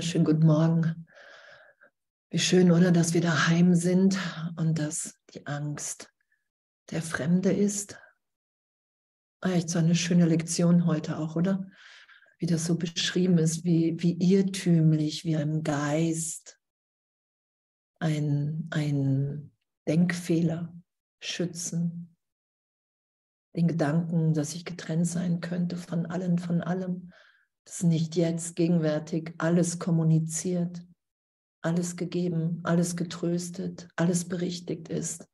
Ein wunder, wunder, wunderschönen guten Morgen. Wie schön, oder, dass wir daheim sind und dass die Angst der Fremde ist. Echt so eine schöne Lektion heute auch, oder? Wie das so beschrieben ist, wie, wie irrtümlich wir im Geist ein, ein Denkfehler schützen. Den Gedanken, dass ich getrennt sein könnte von allen, von allem das nicht jetzt gegenwärtig alles kommuniziert, alles gegeben, alles getröstet, alles berichtigt ist.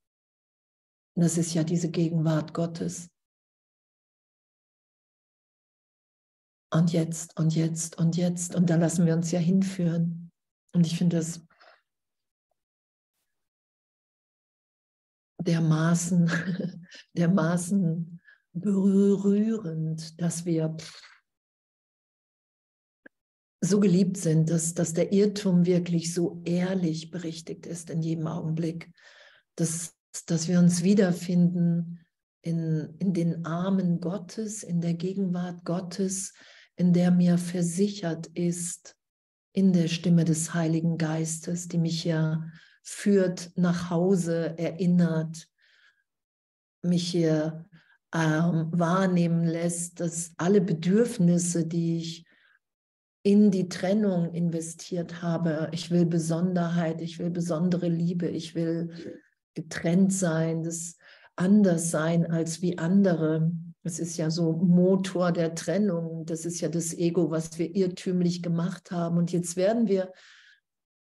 Und das ist ja diese Gegenwart Gottes. Und jetzt und jetzt und jetzt. Und da lassen wir uns ja hinführen. Und ich finde das dermaßen, dermaßen berührend, dass wir so geliebt sind, dass, dass der Irrtum wirklich so ehrlich berichtigt ist in jedem Augenblick, dass, dass wir uns wiederfinden in, in den Armen Gottes, in der Gegenwart Gottes, in der mir versichert ist, in der Stimme des Heiligen Geistes, die mich ja führt, nach Hause erinnert, mich hier ähm, wahrnehmen lässt, dass alle Bedürfnisse, die ich in die Trennung investiert habe. Ich will Besonderheit, ich will besondere Liebe, ich will getrennt sein, das anders sein als wie andere. Das ist ja so Motor der Trennung. Das ist ja das Ego, was wir irrtümlich gemacht haben. Und jetzt werden wir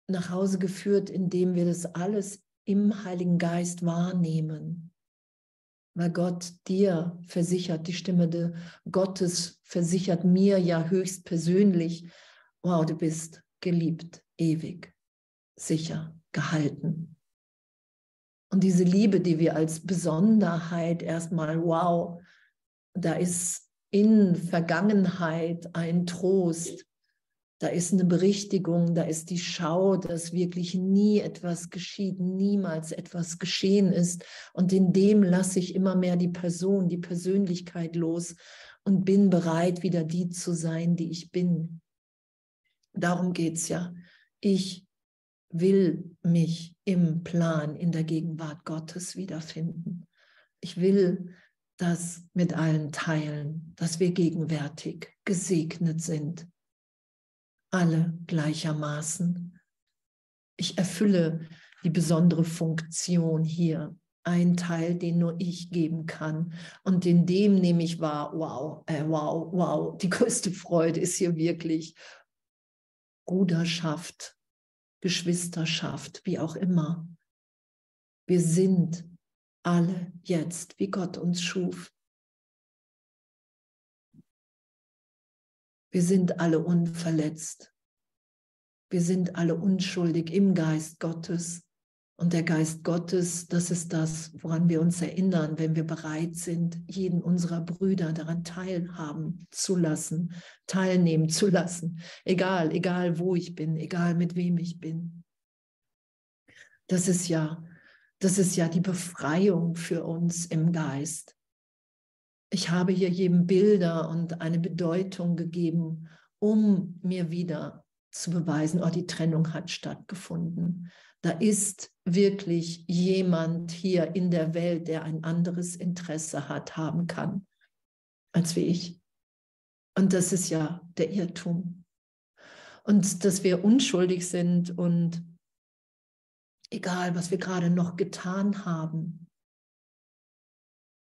nach Hause geführt, indem wir das alles im Heiligen Geist wahrnehmen weil Gott dir versichert, die Stimme de Gottes versichert mir ja höchst persönlich, wow, du bist geliebt, ewig, sicher, gehalten. Und diese Liebe, die wir als Besonderheit erstmal, wow, da ist in Vergangenheit ein Trost, da ist eine Berichtigung, da ist die Schau, dass wirklich nie etwas geschieht, niemals etwas geschehen ist. Und in dem lasse ich immer mehr die Person, die Persönlichkeit los und bin bereit, wieder die zu sein, die ich bin. Darum geht es ja. Ich will mich im Plan, in der Gegenwart Gottes wiederfinden. Ich will das mit allen teilen, dass wir gegenwärtig gesegnet sind alle gleichermaßen. Ich erfülle die besondere Funktion hier, ein Teil, den nur ich geben kann. Und in dem nehme ich wahr, wow, äh, wow, wow, die größte Freude ist hier wirklich Bruderschaft, Geschwisterschaft, wie auch immer. Wir sind alle jetzt, wie Gott uns schuf. Wir sind alle unverletzt. Wir sind alle unschuldig im Geist Gottes. Und der Geist Gottes, das ist das, woran wir uns erinnern, wenn wir bereit sind, jeden unserer Brüder daran teilhaben zu lassen, teilnehmen zu lassen. Egal, egal wo ich bin, egal mit wem ich bin. Das ist ja, das ist ja die Befreiung für uns im Geist ich habe hier jedem Bilder und eine Bedeutung gegeben, um mir wieder zu beweisen, oh, die Trennung hat stattgefunden. Da ist wirklich jemand hier in der Welt, der ein anderes Interesse hat, haben kann, als wie ich. Und das ist ja der Irrtum. Und dass wir unschuldig sind und egal, was wir gerade noch getan haben,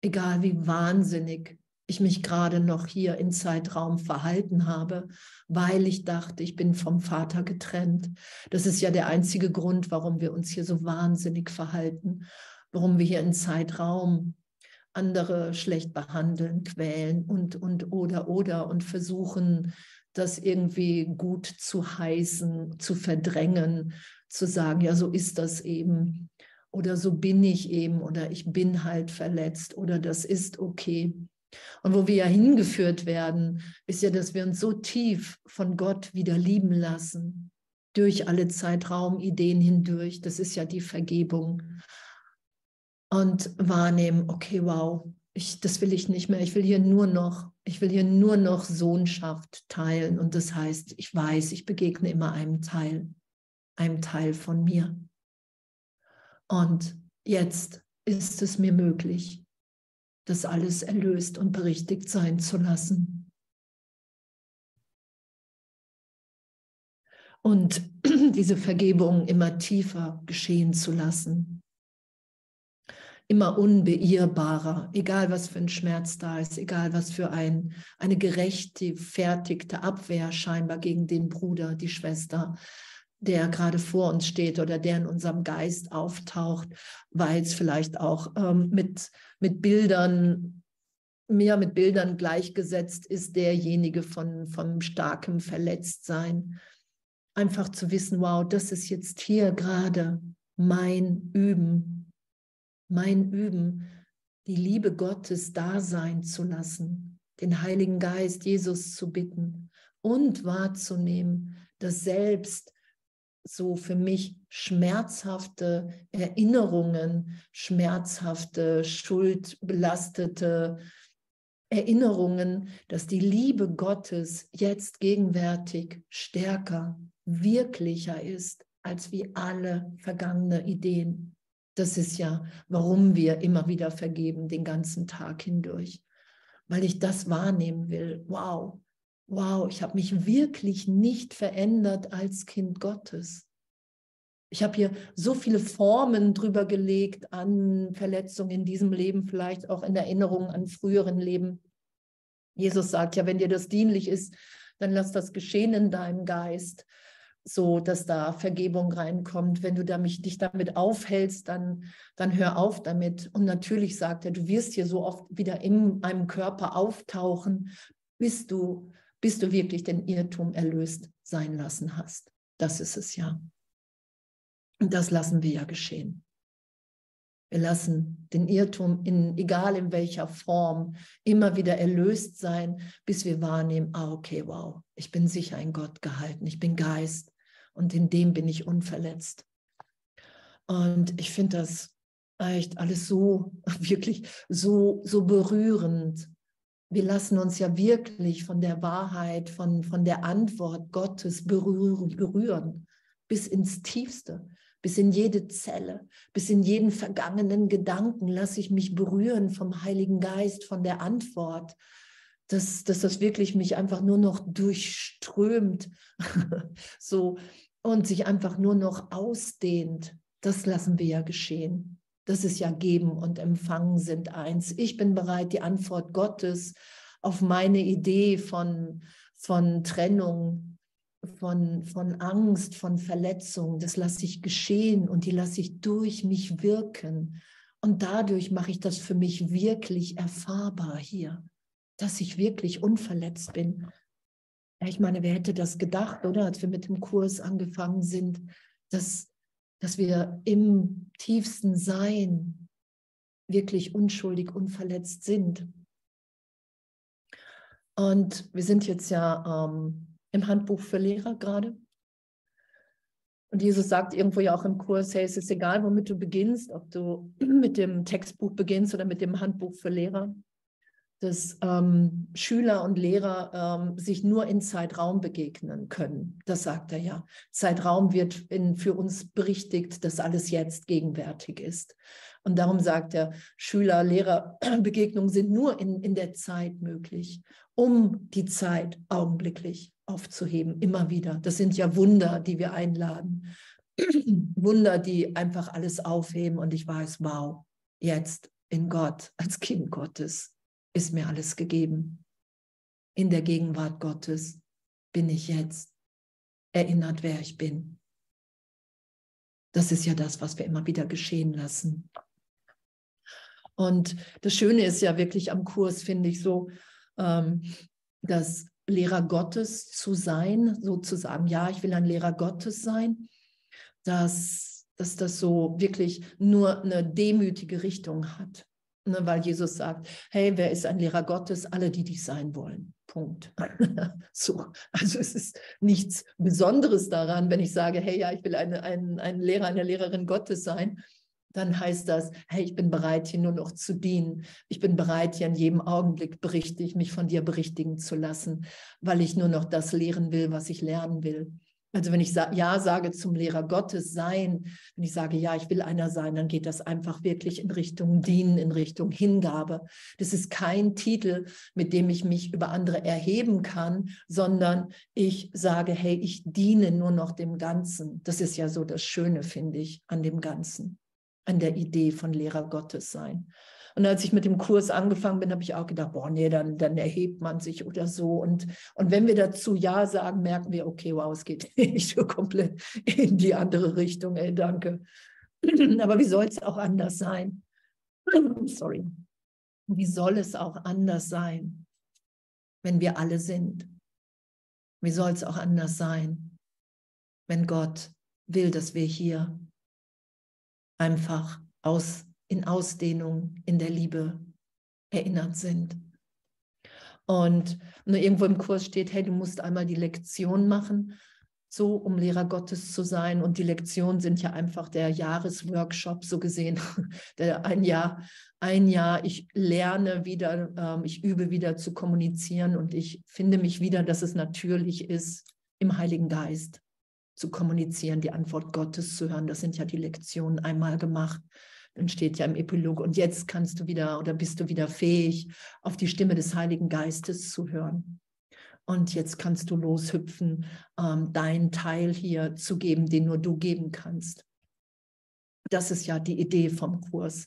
egal wie wahnsinnig ich mich gerade noch hier im Zeitraum verhalten habe, weil ich dachte, ich bin vom Vater getrennt. Das ist ja der einzige Grund, warum wir uns hier so wahnsinnig verhalten, warum wir hier im Zeitraum andere schlecht behandeln, quälen und, und, oder, oder und versuchen, das irgendwie gut zu heißen, zu verdrängen, zu sagen, ja, so ist das eben oder so bin ich eben oder ich bin halt verletzt oder das ist okay. Und wo wir ja hingeführt werden, ist ja, dass wir uns so tief von Gott wieder lieben lassen, durch alle Zeitraumideen hindurch. Das ist ja die Vergebung. Und wahrnehmen, okay, wow, ich, das will ich nicht mehr. Ich will hier nur noch Ich will hier nur noch Sohnschaft teilen und das heißt, ich weiß, ich begegne immer einem Teil, einem Teil von mir. Und jetzt ist es mir möglich, das alles erlöst und berichtigt sein zu lassen. Und diese Vergebung immer tiefer geschehen zu lassen. Immer unbeirrbarer, egal was für ein Schmerz da ist, egal was für ein, eine gerechtfertigte Abwehr scheinbar gegen den Bruder, die Schwester, der gerade vor uns steht oder der in unserem Geist auftaucht, weil es vielleicht auch ähm, mit, mit Bildern, mehr mit Bildern gleichgesetzt ist, derjenige von, von starkem Verletztsein. Einfach zu wissen, wow, das ist jetzt hier gerade mein Üben, mein Üben, die Liebe Gottes da sein zu lassen, den Heiligen Geist, Jesus zu bitten und wahrzunehmen, dass selbst so für mich schmerzhafte Erinnerungen, schmerzhafte, schuldbelastete Erinnerungen, dass die Liebe Gottes jetzt gegenwärtig stärker, wirklicher ist als wie alle vergangene Ideen. Das ist ja, warum wir immer wieder vergeben, den ganzen Tag hindurch. Weil ich das wahrnehmen will. Wow, wow, ich habe mich wirklich nicht verändert als Kind Gottes. Ich habe hier so viele Formen drüber gelegt an Verletzungen in diesem Leben, vielleicht auch in Erinnerung an früheren Leben. Jesus sagt ja, wenn dir das dienlich ist, dann lass das geschehen in deinem Geist, so dass da Vergebung reinkommt. Wenn du damit, dich damit aufhältst, dann, dann hör auf damit. Und natürlich sagt er, du wirst hier so oft wieder in einem Körper auftauchen, bis du bis du wirklich den Irrtum erlöst sein lassen hast. Das ist es ja. Und das lassen wir ja geschehen. Wir lassen den Irrtum in, egal in welcher Form, immer wieder erlöst sein, bis wir wahrnehmen, ah, okay, wow, ich bin sicher in Gott gehalten, ich bin Geist und in dem bin ich unverletzt. Und ich finde das echt alles so, wirklich so, so berührend, wir lassen uns ja wirklich von der Wahrheit, von, von der Antwort Gottes berühren, berühren, bis ins Tiefste, bis in jede Zelle, bis in jeden vergangenen Gedanken lasse ich mich berühren vom Heiligen Geist, von der Antwort, dass, dass das wirklich mich einfach nur noch durchströmt, so und sich einfach nur noch ausdehnt. Das lassen wir ja geschehen. Das ist ja Geben und Empfangen sind eins. Ich bin bereit, die Antwort Gottes auf meine Idee von, von Trennung, von, von Angst, von Verletzung, das lasse ich geschehen und die lasse ich durch mich wirken. Und dadurch mache ich das für mich wirklich erfahrbar hier, dass ich wirklich unverletzt bin. ich meine, wer hätte das gedacht, oder als wir mit dem Kurs angefangen sind, dass dass wir im tiefsten Sein wirklich unschuldig, unverletzt sind. Und wir sind jetzt ja ähm, im Handbuch für Lehrer gerade. Und Jesus sagt irgendwo ja auch im Kurs, hey, es ist egal, womit du beginnst, ob du mit dem Textbuch beginnst oder mit dem Handbuch für Lehrer dass ähm, Schüler und Lehrer ähm, sich nur in Zeitraum begegnen können. Das sagt er ja. Zeitraum wird in, für uns berichtigt, dass alles jetzt gegenwärtig ist. Und darum sagt er, Schüler-Lehrer-Begegnungen sind nur in, in der Zeit möglich, um die Zeit augenblicklich aufzuheben, immer wieder. Das sind ja Wunder, die wir einladen. Wunder, die einfach alles aufheben und ich weiß, wow, jetzt in Gott als Kind Gottes ist mir alles gegeben. In der Gegenwart Gottes bin ich jetzt erinnert, wer ich bin. Das ist ja das, was wir immer wieder geschehen lassen. Und das Schöne ist ja wirklich am Kurs, finde ich so, ähm, dass Lehrer Gottes zu sein, sozusagen, ja, ich will ein Lehrer Gottes sein, dass, dass das so wirklich nur eine demütige Richtung hat. Ne, weil Jesus sagt, hey, wer ist ein Lehrer Gottes? Alle, die dich sein wollen. Punkt. so, also es ist nichts Besonderes daran, wenn ich sage, hey, ja, ich will eine, ein, ein Lehrer, eine Lehrerin Gottes sein. dann heißt das, hey, ich bin bereit, hier nur noch zu dienen. Ich bin bereit, hier in jedem Augenblick berichtig, mich von dir berichtigen zu lassen, weil ich nur noch das lehren will, was ich lernen will. Also wenn ich Ja sage zum Lehrer Gottes sein, wenn ich sage, ja, ich will einer sein, dann geht das einfach wirklich in Richtung Dienen, in Richtung Hingabe. Das ist kein Titel, mit dem ich mich über andere erheben kann, sondern ich sage, hey, ich diene nur noch dem Ganzen. Das ist ja so das Schöne, finde ich, an dem Ganzen an der Idee von Lehrer Gottes sein. Und als ich mit dem Kurs angefangen bin, habe ich auch gedacht, boah, nee, dann, dann erhebt man sich oder so. Und, und wenn wir dazu Ja sagen, merken wir, okay, wow, es geht nicht so komplett in die andere Richtung. Ey, danke. Aber wie soll es auch anders sein? Sorry. Wie soll es auch anders sein, wenn wir alle sind? Wie soll es auch anders sein, wenn Gott will, dass wir hier einfach aus, in Ausdehnung, in der Liebe erinnert sind. Und nur irgendwo im Kurs steht, hey, du musst einmal die Lektion machen, so um Lehrer Gottes zu sein. Und die Lektionen sind ja einfach der Jahresworkshop, so gesehen. Der ein Jahr, ein Jahr, ich lerne wieder, ähm, ich übe wieder zu kommunizieren und ich finde mich wieder, dass es natürlich ist, im Heiligen Geist zu kommunizieren, die Antwort Gottes zu hören. Das sind ja die Lektionen einmal gemacht. Dann steht ja im Epilog, und jetzt kannst du wieder oder bist du wieder fähig, auf die Stimme des Heiligen Geistes zu hören. Und jetzt kannst du loshüpfen, ähm, deinen Teil hier zu geben, den nur du geben kannst. Das ist ja die Idee vom Kurs.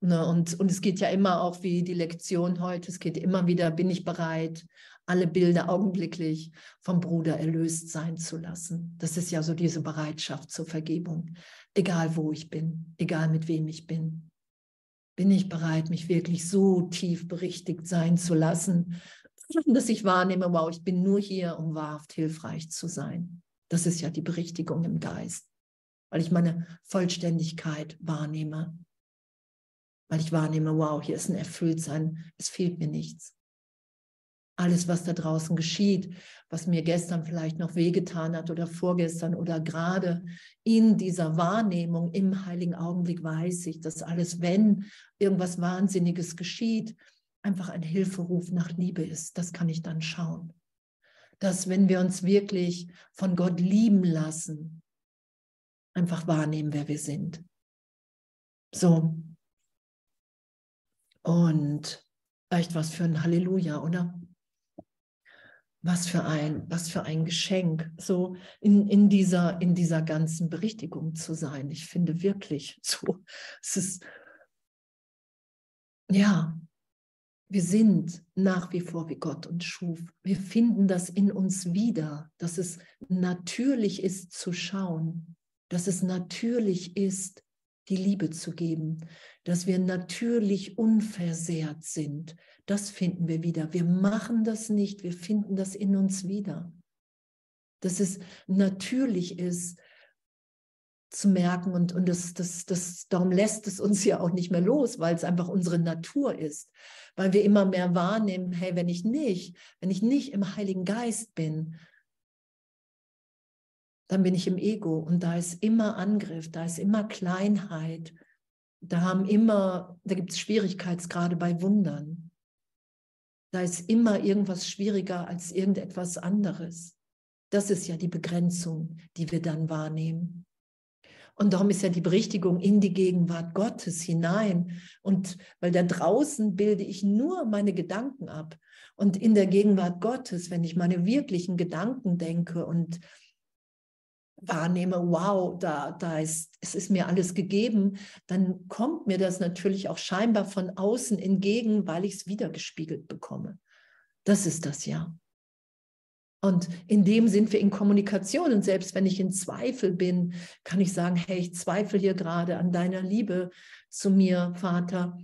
Ne? Und, und es geht ja immer auch wie die Lektion heute, es geht immer wieder, bin ich bereit, alle Bilder augenblicklich vom Bruder erlöst sein zu lassen. Das ist ja so diese Bereitschaft zur Vergebung. Egal wo ich bin, egal mit wem ich bin. Bin ich bereit, mich wirklich so tief berichtigt sein zu lassen, dass ich wahrnehme, wow, ich bin nur hier, um wahrhaft hilfreich zu sein. Das ist ja die Berichtigung im Geist, weil ich meine Vollständigkeit wahrnehme, weil ich wahrnehme, wow, hier ist ein Erfülltsein, es fehlt mir nichts alles, was da draußen geschieht, was mir gestern vielleicht noch wehgetan hat oder vorgestern oder gerade in dieser Wahrnehmung im heiligen Augenblick weiß ich, dass alles, wenn irgendwas Wahnsinniges geschieht, einfach ein Hilferuf nach Liebe ist. Das kann ich dann schauen. Dass wenn wir uns wirklich von Gott lieben lassen, einfach wahrnehmen, wer wir sind. So. Und echt was für ein Halleluja, oder? Was für ein, was für ein Geschenk, so in, in, dieser, in dieser ganzen Berichtigung zu sein. Ich finde wirklich so, es ist, ja, wir sind nach wie vor wie Gott uns schuf. Wir finden das in uns wieder, dass es natürlich ist zu schauen, dass es natürlich ist, die Liebe zu geben, dass wir natürlich unversehrt sind. Das finden wir wieder. Wir machen das nicht, wir finden das in uns wieder. Dass es natürlich ist, zu merken und, und das, das, das, darum lässt es uns ja auch nicht mehr los, weil es einfach unsere Natur ist, weil wir immer mehr wahrnehmen, hey, wenn ich nicht, wenn ich nicht im Heiligen Geist bin, dann bin ich im Ego und da ist immer Angriff, da ist immer Kleinheit, da haben immer, da gibt es Schwierigkeitsgrade bei Wundern. Da ist immer irgendwas schwieriger als irgendetwas anderes. Das ist ja die Begrenzung, die wir dann wahrnehmen. Und darum ist ja die Berichtigung in die Gegenwart Gottes hinein. Und weil da draußen bilde ich nur meine Gedanken ab. Und in der Gegenwart Gottes, wenn ich meine wirklichen Gedanken denke und wahrnehme, wow, da, da ist, es ist mir alles gegeben, dann kommt mir das natürlich auch scheinbar von außen entgegen, weil ich es wiedergespiegelt bekomme. Das ist das ja. Und in dem sind wir in Kommunikation. Und selbst wenn ich in Zweifel bin, kann ich sagen, hey, ich zweifle hier gerade an deiner Liebe zu mir, Vater.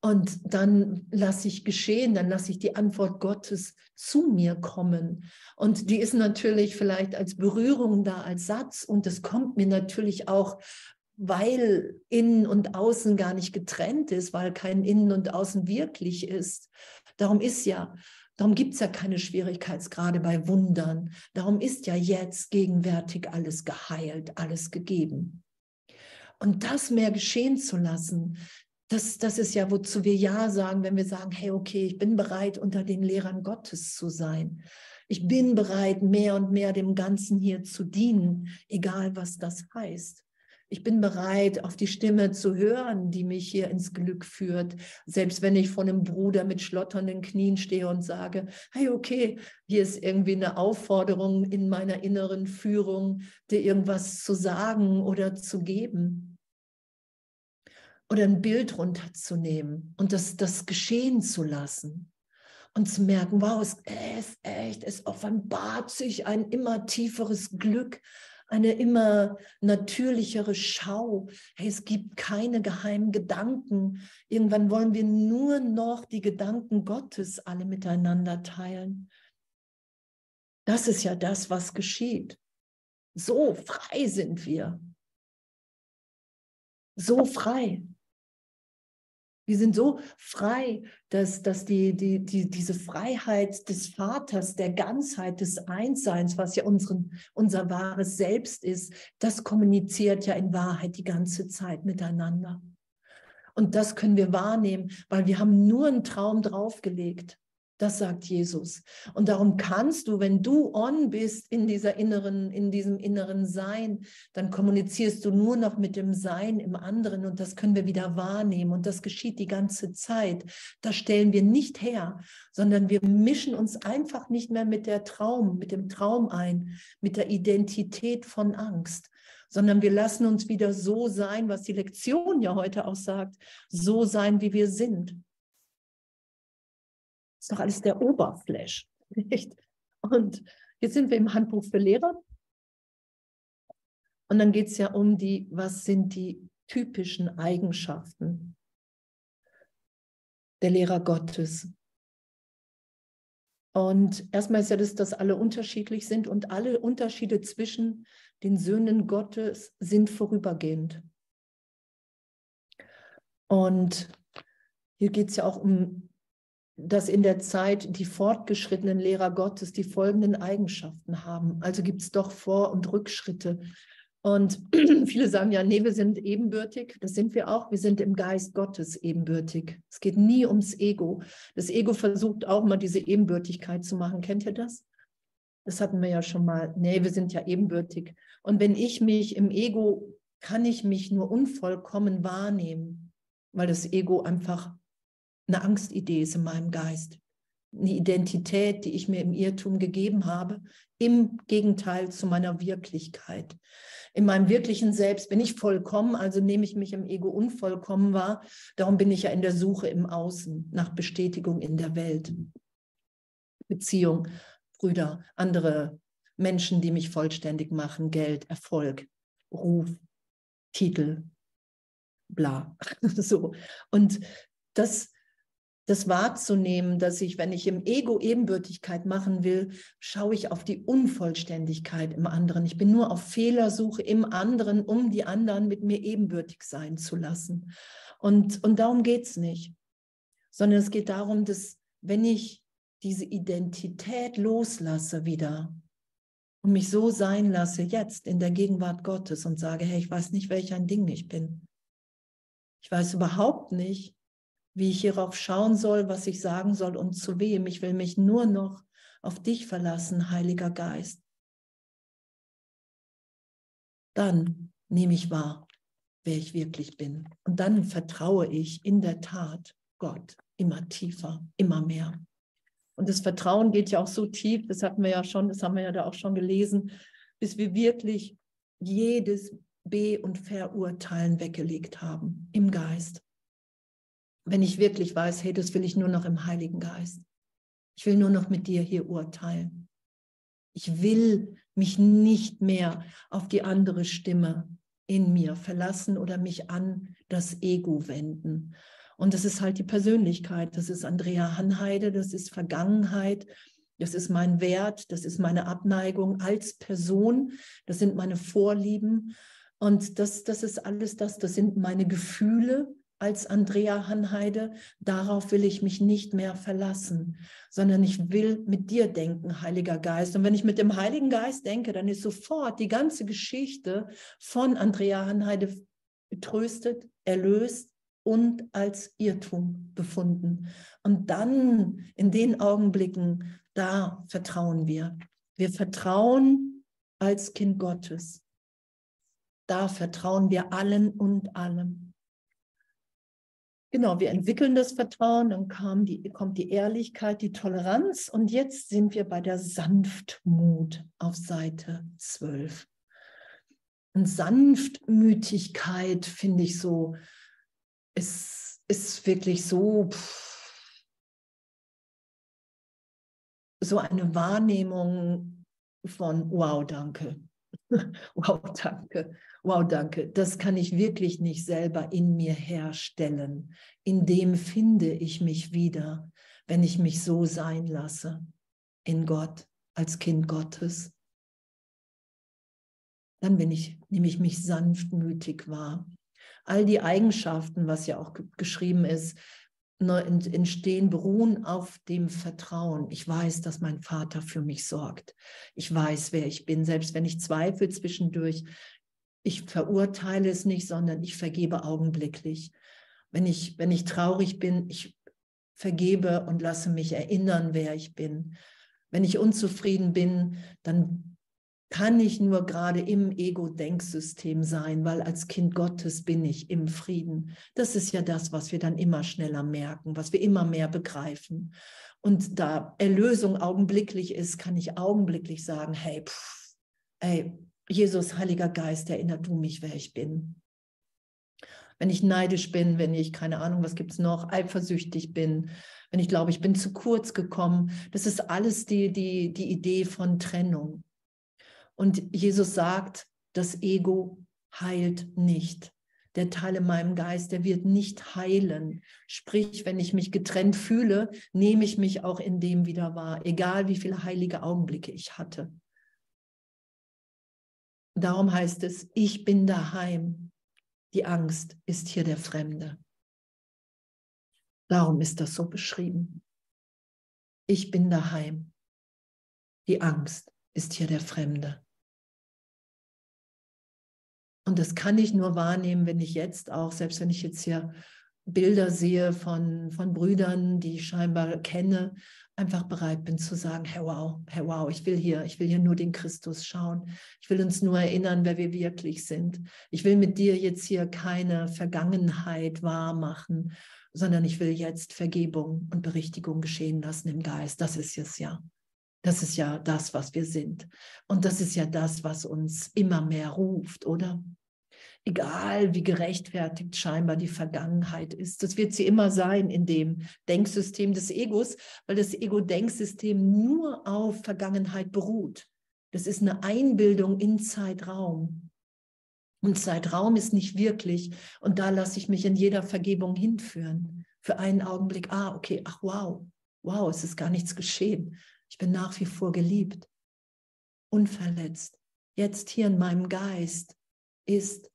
Und dann lasse ich geschehen, dann lasse ich die Antwort Gottes zu mir kommen. Und die ist natürlich vielleicht als Berührung da, als Satz. Und das kommt mir natürlich auch, weil Innen und Außen gar nicht getrennt ist, weil kein Innen und Außen wirklich ist. Darum ist ja, darum gibt es ja keine Schwierigkeitsgrade bei Wundern. Darum ist ja jetzt gegenwärtig alles geheilt, alles gegeben. Und das mehr geschehen zu lassen, das, das ist ja, wozu wir Ja sagen, wenn wir sagen, hey, okay, ich bin bereit, unter den Lehrern Gottes zu sein. Ich bin bereit, mehr und mehr dem Ganzen hier zu dienen, egal was das heißt. Ich bin bereit, auf die Stimme zu hören, die mich hier ins Glück führt. Selbst wenn ich vor einem Bruder mit schlotternden Knien stehe und sage, hey, okay, hier ist irgendwie eine Aufforderung in meiner inneren Führung, dir irgendwas zu sagen oder zu geben. Oder ein Bild runterzunehmen und das, das geschehen zu lassen und zu merken, wow, es ist echt, es offenbart sich ein immer tieferes Glück, eine immer natürlichere Schau. Hey, es gibt keine geheimen Gedanken. Irgendwann wollen wir nur noch die Gedanken Gottes alle miteinander teilen. Das ist ja das, was geschieht. So frei sind wir. So frei. Wir sind so frei, dass, dass die, die, die, diese Freiheit des Vaters, der Ganzheit, des Einsseins, was ja unseren, unser wahres Selbst ist, das kommuniziert ja in Wahrheit die ganze Zeit miteinander. Und das können wir wahrnehmen, weil wir haben nur einen Traum draufgelegt. Das sagt Jesus. Und darum kannst du, wenn du on bist in dieser inneren, in diesem inneren Sein, dann kommunizierst du nur noch mit dem Sein im anderen und das können wir wieder wahrnehmen und das geschieht die ganze Zeit. Das stellen wir nicht her, sondern wir mischen uns einfach nicht mehr mit der Traum, mit dem Traum ein, mit der Identität von Angst, sondern wir lassen uns wieder so sein, was die Lektion ja heute auch sagt, so sein, wie wir sind ist doch alles der Oberflash. Nicht? Und jetzt sind wir im Handbuch für Lehrer. Und dann geht es ja um die, was sind die typischen Eigenschaften der Lehrer Gottes. Und erstmal ist ja das, dass alle unterschiedlich sind und alle Unterschiede zwischen den Söhnen Gottes sind vorübergehend. Und hier geht es ja auch um dass in der Zeit die fortgeschrittenen Lehrer Gottes die folgenden Eigenschaften haben. Also gibt es doch Vor- und Rückschritte. Und viele sagen ja, nee, wir sind ebenbürtig. Das sind wir auch. Wir sind im Geist Gottes ebenbürtig. Es geht nie ums Ego. Das Ego versucht auch mal diese Ebenbürtigkeit zu machen. Kennt ihr das? Das hatten wir ja schon mal. Nee, wir sind ja ebenbürtig. Und wenn ich mich im Ego, kann ich mich nur unvollkommen wahrnehmen, weil das Ego einfach eine Angstidee ist in meinem Geist. Eine Identität, die ich mir im Irrtum gegeben habe, im Gegenteil zu meiner Wirklichkeit. In meinem wirklichen Selbst bin ich vollkommen, also nehme ich mich im Ego unvollkommen wahr. Darum bin ich ja in der Suche im Außen nach Bestätigung in der Welt. Beziehung, Brüder, andere Menschen, die mich vollständig machen, Geld, Erfolg, Ruf, Titel, bla. so. Und das das wahrzunehmen, dass ich, wenn ich im Ego Ebenbürtigkeit machen will, schaue ich auf die Unvollständigkeit im anderen. Ich bin nur auf Fehlersuche im anderen, um die anderen mit mir ebenbürtig sein zu lassen. Und, und darum geht es nicht, sondern es geht darum, dass wenn ich diese Identität loslasse wieder und mich so sein lasse, jetzt in der Gegenwart Gottes und sage, hey, ich weiß nicht, welch ein Ding ich bin. Ich weiß überhaupt nicht, wie ich hierauf schauen soll, was ich sagen soll und zu wem. Ich will mich nur noch auf dich verlassen, Heiliger Geist. Dann nehme ich wahr, wer ich wirklich bin. Und dann vertraue ich in der Tat Gott immer tiefer, immer mehr. Und das Vertrauen geht ja auch so tief, das hatten wir ja schon, das haben wir ja da auch schon gelesen, bis wir wirklich jedes Be- und Verurteilen weggelegt haben im Geist wenn ich wirklich weiß, hey, das will ich nur noch im Heiligen Geist. Ich will nur noch mit dir hier urteilen. Ich will mich nicht mehr auf die andere Stimme in mir verlassen oder mich an das Ego wenden. Und das ist halt die Persönlichkeit. Das ist Andrea Hanheide, das ist Vergangenheit, das ist mein Wert, das ist meine Abneigung als Person, das sind meine Vorlieben. Und das, das ist alles das, das sind meine Gefühle, als Andrea Hanheide, darauf will ich mich nicht mehr verlassen, sondern ich will mit dir denken, Heiliger Geist. Und wenn ich mit dem Heiligen Geist denke, dann ist sofort die ganze Geschichte von Andrea Hanheide getröstet, erlöst und als Irrtum befunden. Und dann in den Augenblicken, da vertrauen wir. Wir vertrauen als Kind Gottes. Da vertrauen wir allen und allem. Genau, wir entwickeln das Vertrauen, dann kam die, kommt die Ehrlichkeit, die Toleranz und jetzt sind wir bei der Sanftmut auf Seite 12. Und Sanftmütigkeit finde ich so, ist, ist wirklich so, so eine Wahrnehmung von, wow, danke. wow, danke. Wow, danke. Das kann ich wirklich nicht selber in mir herstellen. In dem finde ich mich wieder, wenn ich mich so sein lasse. In Gott, als Kind Gottes. Dann bin ich, nehme ich mich sanftmütig wahr. All die Eigenschaften, was ja auch geschrieben ist, entstehen, beruhen auf dem Vertrauen. Ich weiß, dass mein Vater für mich sorgt. Ich weiß, wer ich bin, selbst wenn ich zweifle zwischendurch. Ich verurteile es nicht, sondern ich vergebe augenblicklich. Wenn ich, wenn ich traurig bin, ich vergebe und lasse mich erinnern, wer ich bin. Wenn ich unzufrieden bin, dann kann ich nur gerade im Ego-Denksystem sein, weil als Kind Gottes bin ich im Frieden. Das ist ja das, was wir dann immer schneller merken, was wir immer mehr begreifen. Und da Erlösung augenblicklich ist, kann ich augenblicklich sagen, hey, pff, ey, Jesus, Heiliger Geist, erinner du mich, wer ich bin. Wenn ich neidisch bin, wenn ich, keine Ahnung, was gibt es noch, eifersüchtig bin, wenn ich glaube, ich bin zu kurz gekommen, das ist alles die, die, die Idee von Trennung. Und Jesus sagt, das Ego heilt nicht. Der Teil in meinem Geist, der wird nicht heilen. Sprich, wenn ich mich getrennt fühle, nehme ich mich auch in dem wieder wahr, egal wie viele heilige Augenblicke ich hatte. Darum heißt es, ich bin daheim. Die Angst ist hier der Fremde. Darum ist das so beschrieben. Ich bin daheim. Die Angst ist hier der Fremde. Und das kann ich nur wahrnehmen, wenn ich jetzt auch, selbst wenn ich jetzt hier Bilder sehe von, von Brüdern, die ich scheinbar kenne, einfach bereit bin zu sagen, hey wow, hey wow, ich will hier, ich will hier nur den Christus schauen. Ich will uns nur erinnern, wer wir wirklich sind. Ich will mit dir jetzt hier keine Vergangenheit wahr machen, sondern ich will jetzt Vergebung und Berichtigung geschehen lassen im Geist. Das ist es ja. Das ist ja das, was wir sind. Und das ist ja das, was uns immer mehr ruft, oder? Egal wie gerechtfertigt scheinbar die Vergangenheit ist. Das wird sie immer sein in dem Denksystem des Egos, weil das Ego-Denksystem nur auf Vergangenheit beruht. Das ist eine Einbildung in Zeitraum. Und Zeitraum ist nicht wirklich. Und da lasse ich mich in jeder Vergebung hinführen. Für einen Augenblick, ah, okay, ach wow, wow, es ist gar nichts geschehen. Ich bin nach wie vor geliebt, unverletzt. Jetzt hier in meinem Geist ist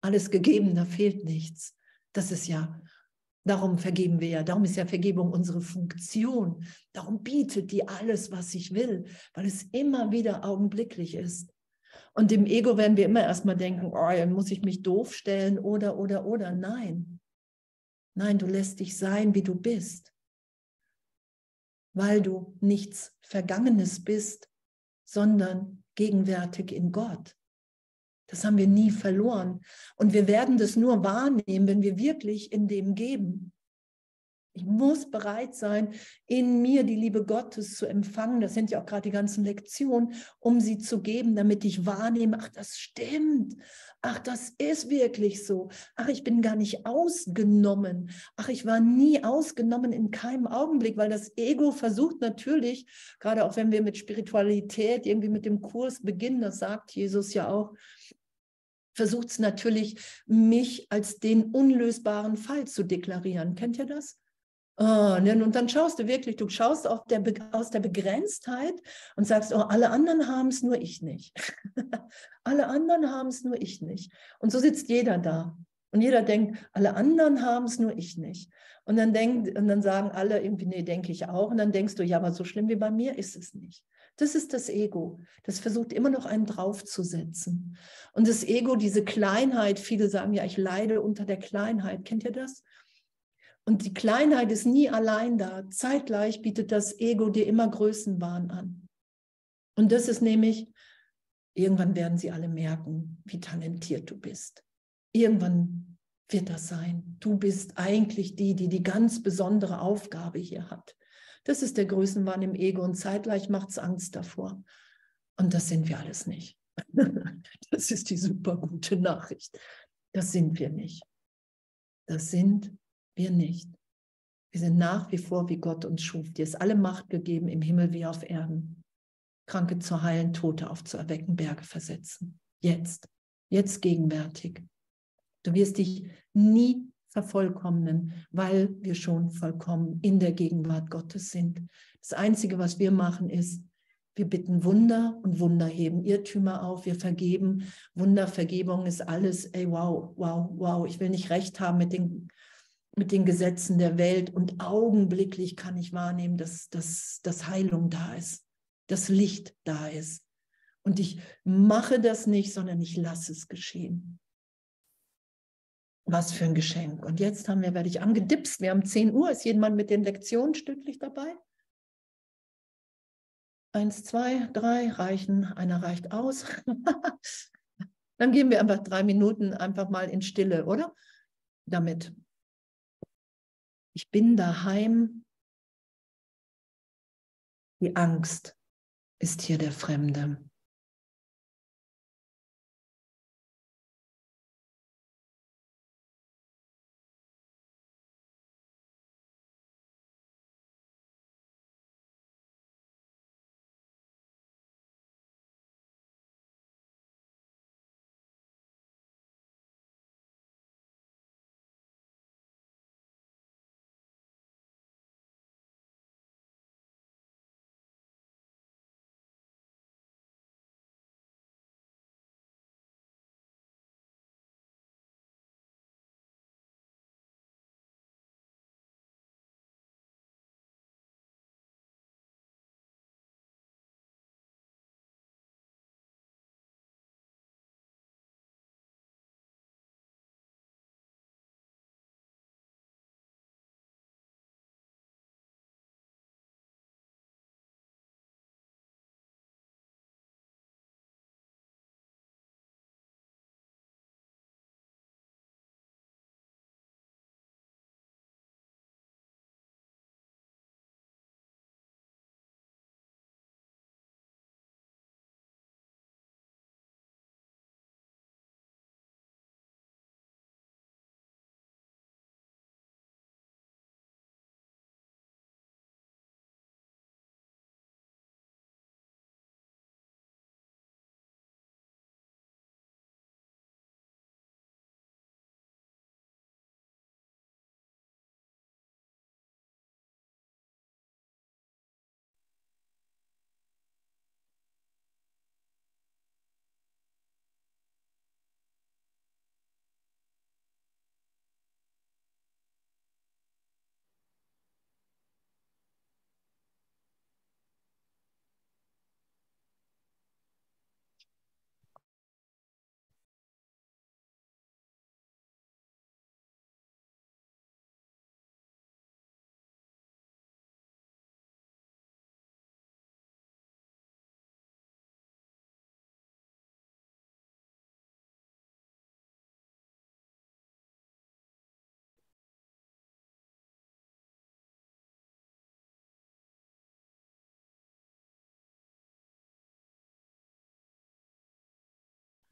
alles gegeben, da fehlt nichts. Das ist ja, darum vergeben wir ja, darum ist ja Vergebung unsere Funktion. Darum bietet die alles, was ich will, weil es immer wieder augenblicklich ist. Und im Ego werden wir immer erstmal denken, oh, dann muss ich mich doof stellen oder, oder, oder. Nein. Nein, du lässt dich sein, wie du bist. Weil du nichts Vergangenes bist, sondern gegenwärtig in Gott. Das haben wir nie verloren. Und wir werden das nur wahrnehmen, wenn wir wirklich in dem geben. Ich muss bereit sein, in mir die Liebe Gottes zu empfangen. Das sind ja auch gerade die ganzen Lektionen, um sie zu geben, damit ich wahrnehme, ach, das stimmt. Ach, das ist wirklich so. Ach, ich bin gar nicht ausgenommen. Ach, ich war nie ausgenommen in keinem Augenblick, weil das Ego versucht natürlich, gerade auch wenn wir mit Spiritualität irgendwie mit dem Kurs beginnen, das sagt Jesus ja auch, versucht es natürlich, mich als den unlösbaren Fall zu deklarieren. Kennt ihr das? Oh, und dann schaust du wirklich, du schaust der, aus der Begrenztheit und sagst, oh, alle anderen haben es, nur ich nicht. alle anderen haben es, nur ich nicht. Und so sitzt jeder da. Und jeder denkt, alle anderen haben es, nur ich nicht. Und dann, denkt, und dann sagen alle irgendwie, nee, denke ich auch. Und dann denkst du, ja, aber so schlimm wie bei mir ist es nicht. Das ist das Ego. Das versucht immer noch einen draufzusetzen. Und das Ego, diese Kleinheit, viele sagen ja, ich leide unter der Kleinheit. Kennt ihr das? Und die Kleinheit ist nie allein da. Zeitgleich bietet das Ego dir immer Größenwahn an. Und das ist nämlich, irgendwann werden sie alle merken, wie talentiert du bist. Irgendwann wird das sein. Du bist eigentlich die, die die ganz besondere Aufgabe hier hat. Das ist der Größenwahn im Ego und zeitgleich macht es Angst davor. Und das sind wir alles nicht. Das ist die super gute Nachricht. Das sind wir nicht. Das sind wir nicht. Wir sind nach wie vor, wie Gott uns schuf. Dir ist alle Macht gegeben im Himmel wie auf Erden. Kranke zu heilen, Tote aufzuerwecken, Berge versetzen. Jetzt, jetzt gegenwärtig. Du wirst dich nie vervollkommnen, weil wir schon vollkommen in der Gegenwart Gottes sind. Das Einzige, was wir machen, ist, wir bitten Wunder und Wunder heben Irrtümer auf, wir vergeben. Wunder, Vergebung ist alles, ey, wow, wow, wow. Ich will nicht recht haben mit den, mit den Gesetzen der Welt und augenblicklich kann ich wahrnehmen, dass, dass, dass Heilung da ist, dass Licht da ist. Und ich mache das nicht, sondern ich lasse es geschehen. Was für ein Geschenk. Und jetzt haben wir, werde ich angedipst. Wir haben 10 Uhr. Ist jemand mit den Lektionen stündlich dabei? Eins, zwei, drei reichen. Einer reicht aus. Dann gehen wir einfach drei Minuten einfach mal in Stille, oder? Damit. Ich bin daheim. Die Angst ist hier der Fremde.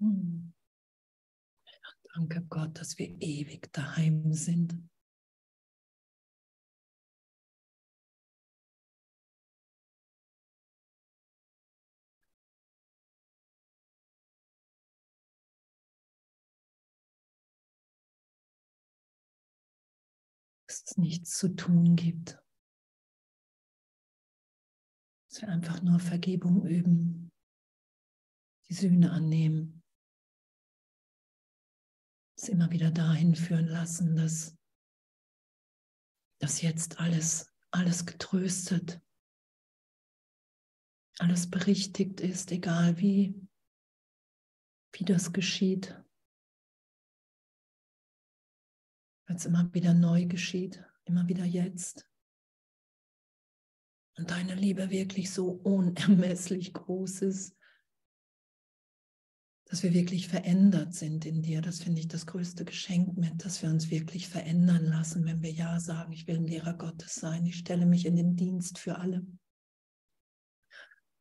Hm. Danke Gott, dass wir ewig daheim sind. Dass es nichts zu tun gibt. Dass wir einfach nur Vergebung üben, die Sühne annehmen es immer wieder dahin führen lassen, dass das jetzt alles, alles getröstet, alles berichtigt ist, egal wie, wie das geschieht. Weil es immer wieder neu geschieht, immer wieder jetzt. Und deine Liebe wirklich so unermesslich groß ist, dass wir wirklich verändert sind in dir. Das finde ich das größte Geschenk mit, dass wir uns wirklich verändern lassen, wenn wir Ja sagen, ich will ein Lehrer Gottes sein, ich stelle mich in den Dienst für alle.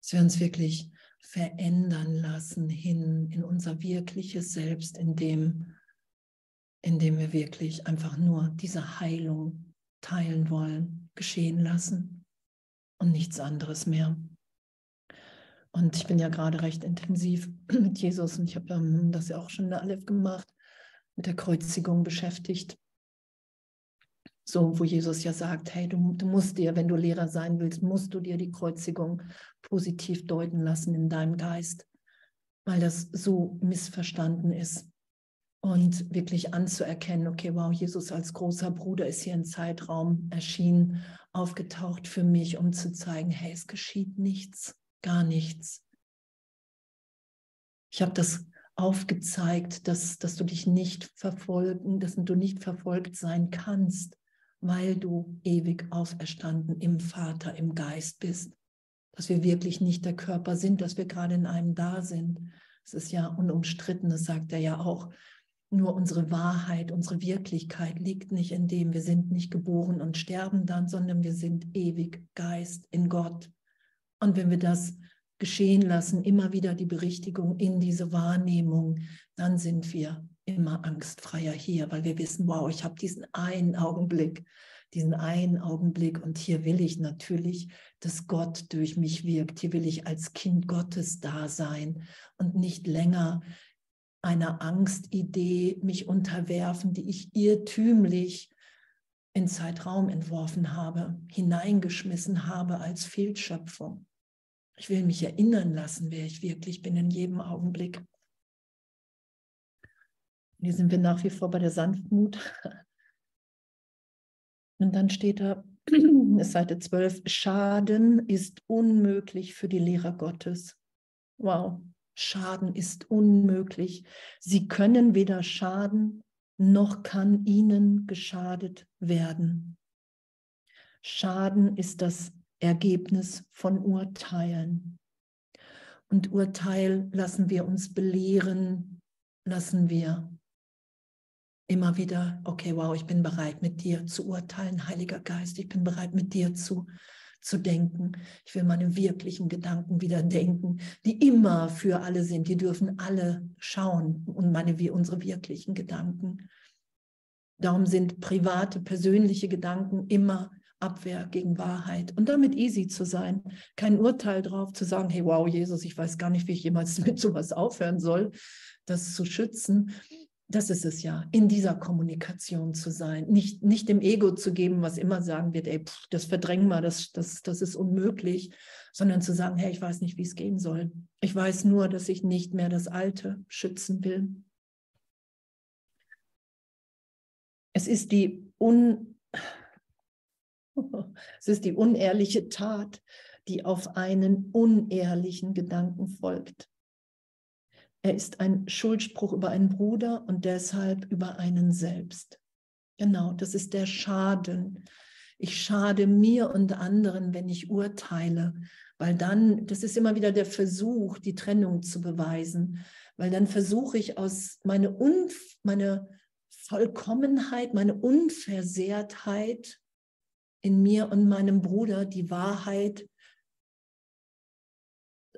Dass wir uns wirklich verändern lassen hin in unser wirkliches Selbst, in dem, in dem wir wirklich einfach nur diese Heilung teilen wollen, geschehen lassen und nichts anderes mehr. Und ich bin ja gerade recht intensiv mit Jesus und ich habe ähm, das ja auch schon in der Aleph gemacht, mit der Kreuzigung beschäftigt. So, wo Jesus ja sagt, hey, du, du musst dir, wenn du Lehrer sein willst, musst du dir die Kreuzigung positiv deuten lassen in deinem Geist, weil das so missverstanden ist. Und wirklich anzuerkennen, okay, wow, Jesus als großer Bruder ist hier im Zeitraum erschienen, aufgetaucht für mich, um zu zeigen, hey, es geschieht nichts gar nichts. Ich habe das aufgezeigt, dass, dass du dich nicht verfolgen, dass du nicht verfolgt sein kannst, weil du ewig auferstanden im Vater, im Geist bist. Dass wir wirklich nicht der Körper sind, dass wir gerade in einem da sind. Es ist ja unumstritten, das sagt er ja auch. Nur unsere Wahrheit, unsere Wirklichkeit liegt nicht in dem, wir sind nicht geboren und sterben dann, sondern wir sind ewig Geist in Gott. Und wenn wir das geschehen lassen, immer wieder die Berichtigung in diese Wahrnehmung, dann sind wir immer angstfreier hier, weil wir wissen, wow, ich habe diesen einen Augenblick, diesen einen Augenblick und hier will ich natürlich, dass Gott durch mich wirkt. Hier will ich als Kind Gottes da sein und nicht länger einer Angstidee mich unterwerfen, die ich irrtümlich in Zeitraum entworfen habe, hineingeschmissen habe als Fehlschöpfung. Ich will mich erinnern lassen, wer ich wirklich bin in jedem Augenblick. Hier sind wir nach wie vor bei der Sanftmut. Und dann steht da, Seite 12, Schaden ist unmöglich für die Lehrer Gottes. Wow, Schaden ist unmöglich. Sie können weder schaden, noch kann ihnen geschadet werden. Schaden ist das Ergebnis von Urteilen. Und Urteil lassen wir uns belehren, lassen wir immer wieder, okay, wow, ich bin bereit mit dir zu urteilen, Heiliger Geist, ich bin bereit mit dir zu, zu denken. Ich will meine wirklichen Gedanken wieder denken, die immer für alle sind. Die dürfen alle schauen und meine, wie unsere wirklichen Gedanken. Darum sind private, persönliche Gedanken immer Abwehr gegen Wahrheit und damit easy zu sein, kein Urteil drauf zu sagen, hey, wow, Jesus, ich weiß gar nicht, wie ich jemals mit sowas aufhören soll, das zu schützen. Das ist es ja, in dieser Kommunikation zu sein, nicht, nicht dem Ego zu geben, was immer sagen wird, ey, pff, das verdrängen wir, das, das, das ist unmöglich, sondern zu sagen, hey, ich weiß nicht, wie es gehen soll. Ich weiß nur, dass ich nicht mehr das Alte schützen will. Es ist die un Es ist die unehrliche Tat, die auf einen unehrlichen Gedanken folgt. Er ist ein Schuldspruch über einen Bruder und deshalb über einen selbst. Genau, das ist der Schaden. Ich schade mir und anderen, wenn ich urteile, weil dann, das ist immer wieder der Versuch, die Trennung zu beweisen, weil dann versuche ich aus meine, Unf meine Vollkommenheit, meine Unversehrtheit in mir und meinem Bruder die Wahrheit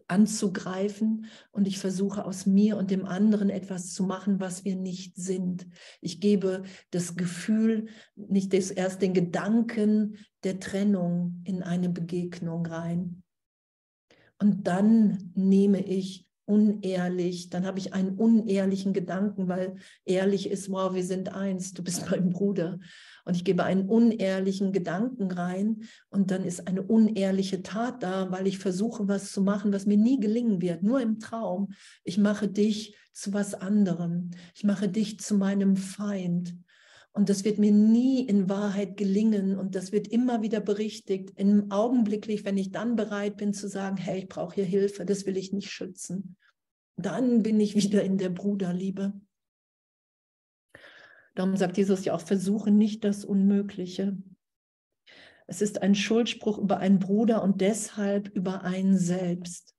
anzugreifen und ich versuche aus mir und dem anderen etwas zu machen, was wir nicht sind. Ich gebe das Gefühl, nicht das, erst den Gedanken der Trennung in eine Begegnung rein. Und dann nehme ich unehrlich, dann habe ich einen unehrlichen Gedanken, weil ehrlich ist, wow, wir sind eins, du bist mein Bruder. Und ich gebe einen unehrlichen Gedanken rein und dann ist eine unehrliche Tat da, weil ich versuche, was zu machen, was mir nie gelingen wird, nur im Traum. Ich mache dich zu was anderem. Ich mache dich zu meinem Feind. Und das wird mir nie in Wahrheit gelingen und das wird immer wieder berichtigt. Im Augenblicklich, wenn ich dann bereit bin zu sagen, hey, ich brauche hier Hilfe, das will ich nicht schützen, dann bin ich wieder in der Bruderliebe. Darum sagt Jesus ja auch, versuche nicht das Unmögliche. Es ist ein Schuldspruch über einen Bruder und deshalb über einen selbst.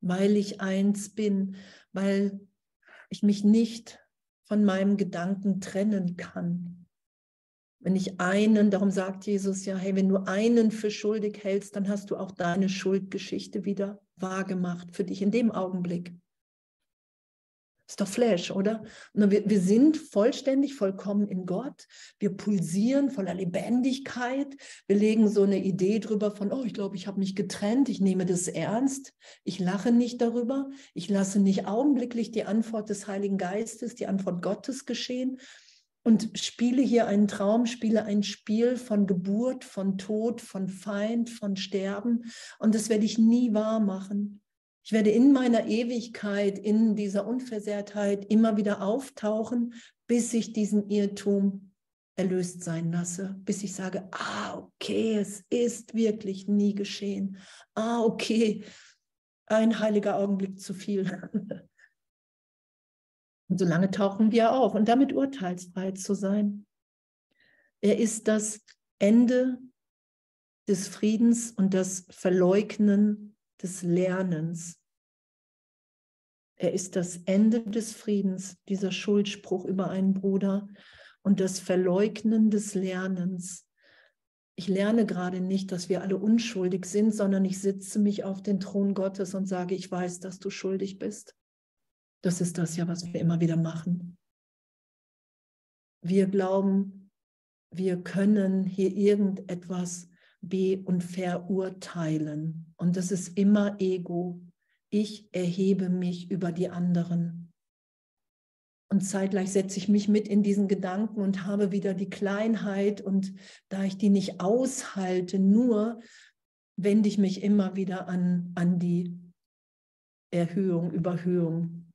Weil ich eins bin, weil ich mich nicht von meinem Gedanken trennen kann. Wenn ich einen, darum sagt Jesus ja, hey, wenn du einen für schuldig hältst, dann hast du auch deine Schuldgeschichte wieder wahrgemacht für dich in dem Augenblick. Ist doch Flash, oder? Wir, wir sind vollständig, vollkommen in Gott. Wir pulsieren voller Lebendigkeit. Wir legen so eine Idee drüber von, oh, ich glaube, ich habe mich getrennt. Ich nehme das ernst. Ich lache nicht darüber. Ich lasse nicht augenblicklich die Antwort des Heiligen Geistes, die Antwort Gottes geschehen und spiele hier einen Traum, spiele ein Spiel von Geburt, von Tod, von Feind, von Sterben. Und das werde ich nie wahr machen. Ich werde in meiner Ewigkeit, in dieser Unversehrtheit immer wieder auftauchen, bis ich diesen Irrtum erlöst sein lasse, bis ich sage, ah, okay, es ist wirklich nie geschehen. Ah, okay, ein heiliger Augenblick zu viel. Und solange tauchen wir auf und damit urteilsfrei zu sein. Er ist das Ende des Friedens und das Verleugnen des Lernens. Er ist das Ende des Friedens, dieser Schuldspruch über einen Bruder und das Verleugnen des Lernens. Ich lerne gerade nicht, dass wir alle unschuldig sind, sondern ich sitze mich auf den Thron Gottes und sage, ich weiß, dass du schuldig bist. Das ist das ja, was wir immer wieder machen. Wir glauben, wir können hier irgendetwas be- und verurteilen. Und das ist immer Ego. Ich erhebe mich über die anderen. Und zeitgleich setze ich mich mit in diesen Gedanken und habe wieder die Kleinheit. Und da ich die nicht aushalte, nur wende ich mich immer wieder an, an die Erhöhung, Überhöhung.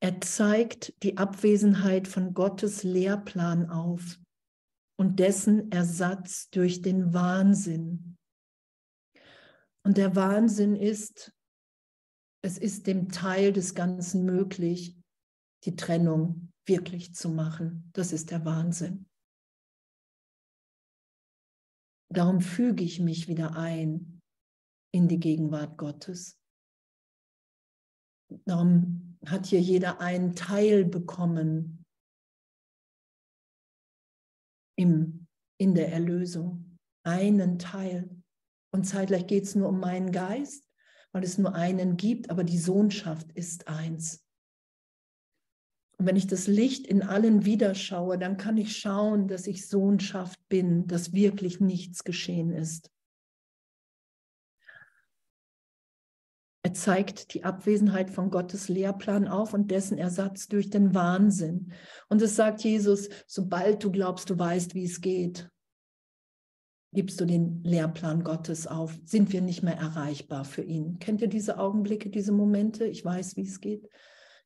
Er zeigt die Abwesenheit von Gottes Lehrplan auf und dessen Ersatz durch den Wahnsinn. Und der Wahnsinn ist, es ist dem Teil des Ganzen möglich, die Trennung wirklich zu machen. Das ist der Wahnsinn. Darum füge ich mich wieder ein in die Gegenwart Gottes. Darum hat hier jeder einen Teil bekommen im, in der Erlösung. Einen Teil. Und zeitgleich geht es nur um meinen Geist, weil es nur einen gibt, aber die Sohnschaft ist eins. Und wenn ich das Licht in allen wiederschaue, dann kann ich schauen, dass ich Sohnschaft bin, dass wirklich nichts geschehen ist. Er zeigt die Abwesenheit von Gottes Lehrplan auf und dessen Ersatz durch den Wahnsinn. Und es sagt Jesus, sobald du glaubst, du weißt, wie es geht, gibst du den Lehrplan Gottes auf, sind wir nicht mehr erreichbar für ihn. Kennt ihr diese Augenblicke, diese Momente? Ich weiß, wie es geht.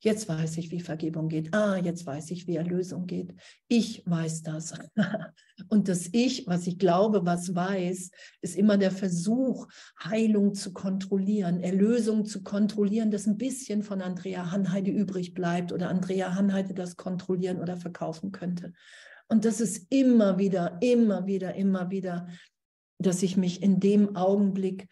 Jetzt weiß ich, wie Vergebung geht. Ah, jetzt weiß ich, wie Erlösung geht. Ich weiß das. Und das Ich, was ich glaube, was weiß, ist immer der Versuch, Heilung zu kontrollieren, Erlösung zu kontrollieren, dass ein bisschen von Andrea Hanheide übrig bleibt oder Andrea Hanheide das kontrollieren oder verkaufen könnte. Und das ist immer wieder, immer wieder, immer wieder, dass ich mich in dem Augenblick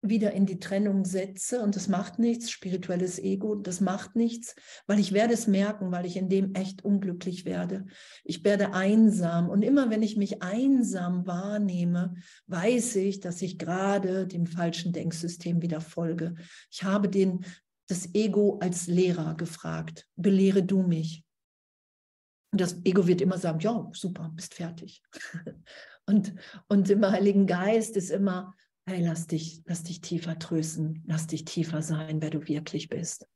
wieder in die Trennung setze und das macht nichts, spirituelles Ego, das macht nichts, weil ich werde es merken, weil ich in dem echt unglücklich werde. Ich werde einsam und immer wenn ich mich einsam wahrnehme, weiß ich, dass ich gerade dem falschen Denksystem wieder folge. Ich habe den, das Ego als Lehrer gefragt, belehre du mich. Und das Ego wird immer sagen, ja, super, bist fertig. Und, und im Heiligen Geist ist immer, hey, lass dich, lass dich tiefer trösten, lass dich tiefer sein, wer du wirklich bist.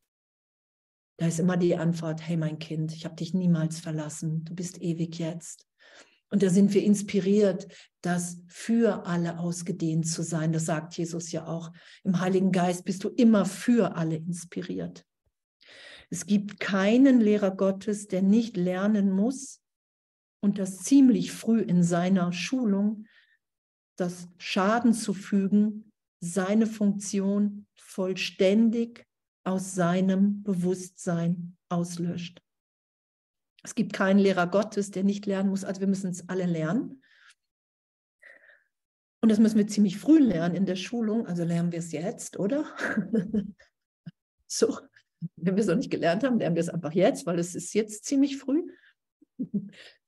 Da ist immer die Antwort, hey mein Kind, ich habe dich niemals verlassen, du bist ewig jetzt. Und da sind wir inspiriert, das für alle ausgedehnt zu sein. Das sagt Jesus ja auch. Im Heiligen Geist bist du immer für alle inspiriert. Es gibt keinen Lehrer Gottes, der nicht lernen muss und das ziemlich früh in seiner Schulung, das Schaden zu fügen, seine Funktion vollständig aus seinem Bewusstsein auslöscht. Es gibt keinen Lehrer Gottes, der nicht lernen muss. Also wir müssen es alle lernen. Und das müssen wir ziemlich früh lernen in der Schulung. Also lernen wir es jetzt, oder? so, wenn wir es noch nicht gelernt haben, lernen wir es einfach jetzt, weil es ist jetzt ziemlich früh.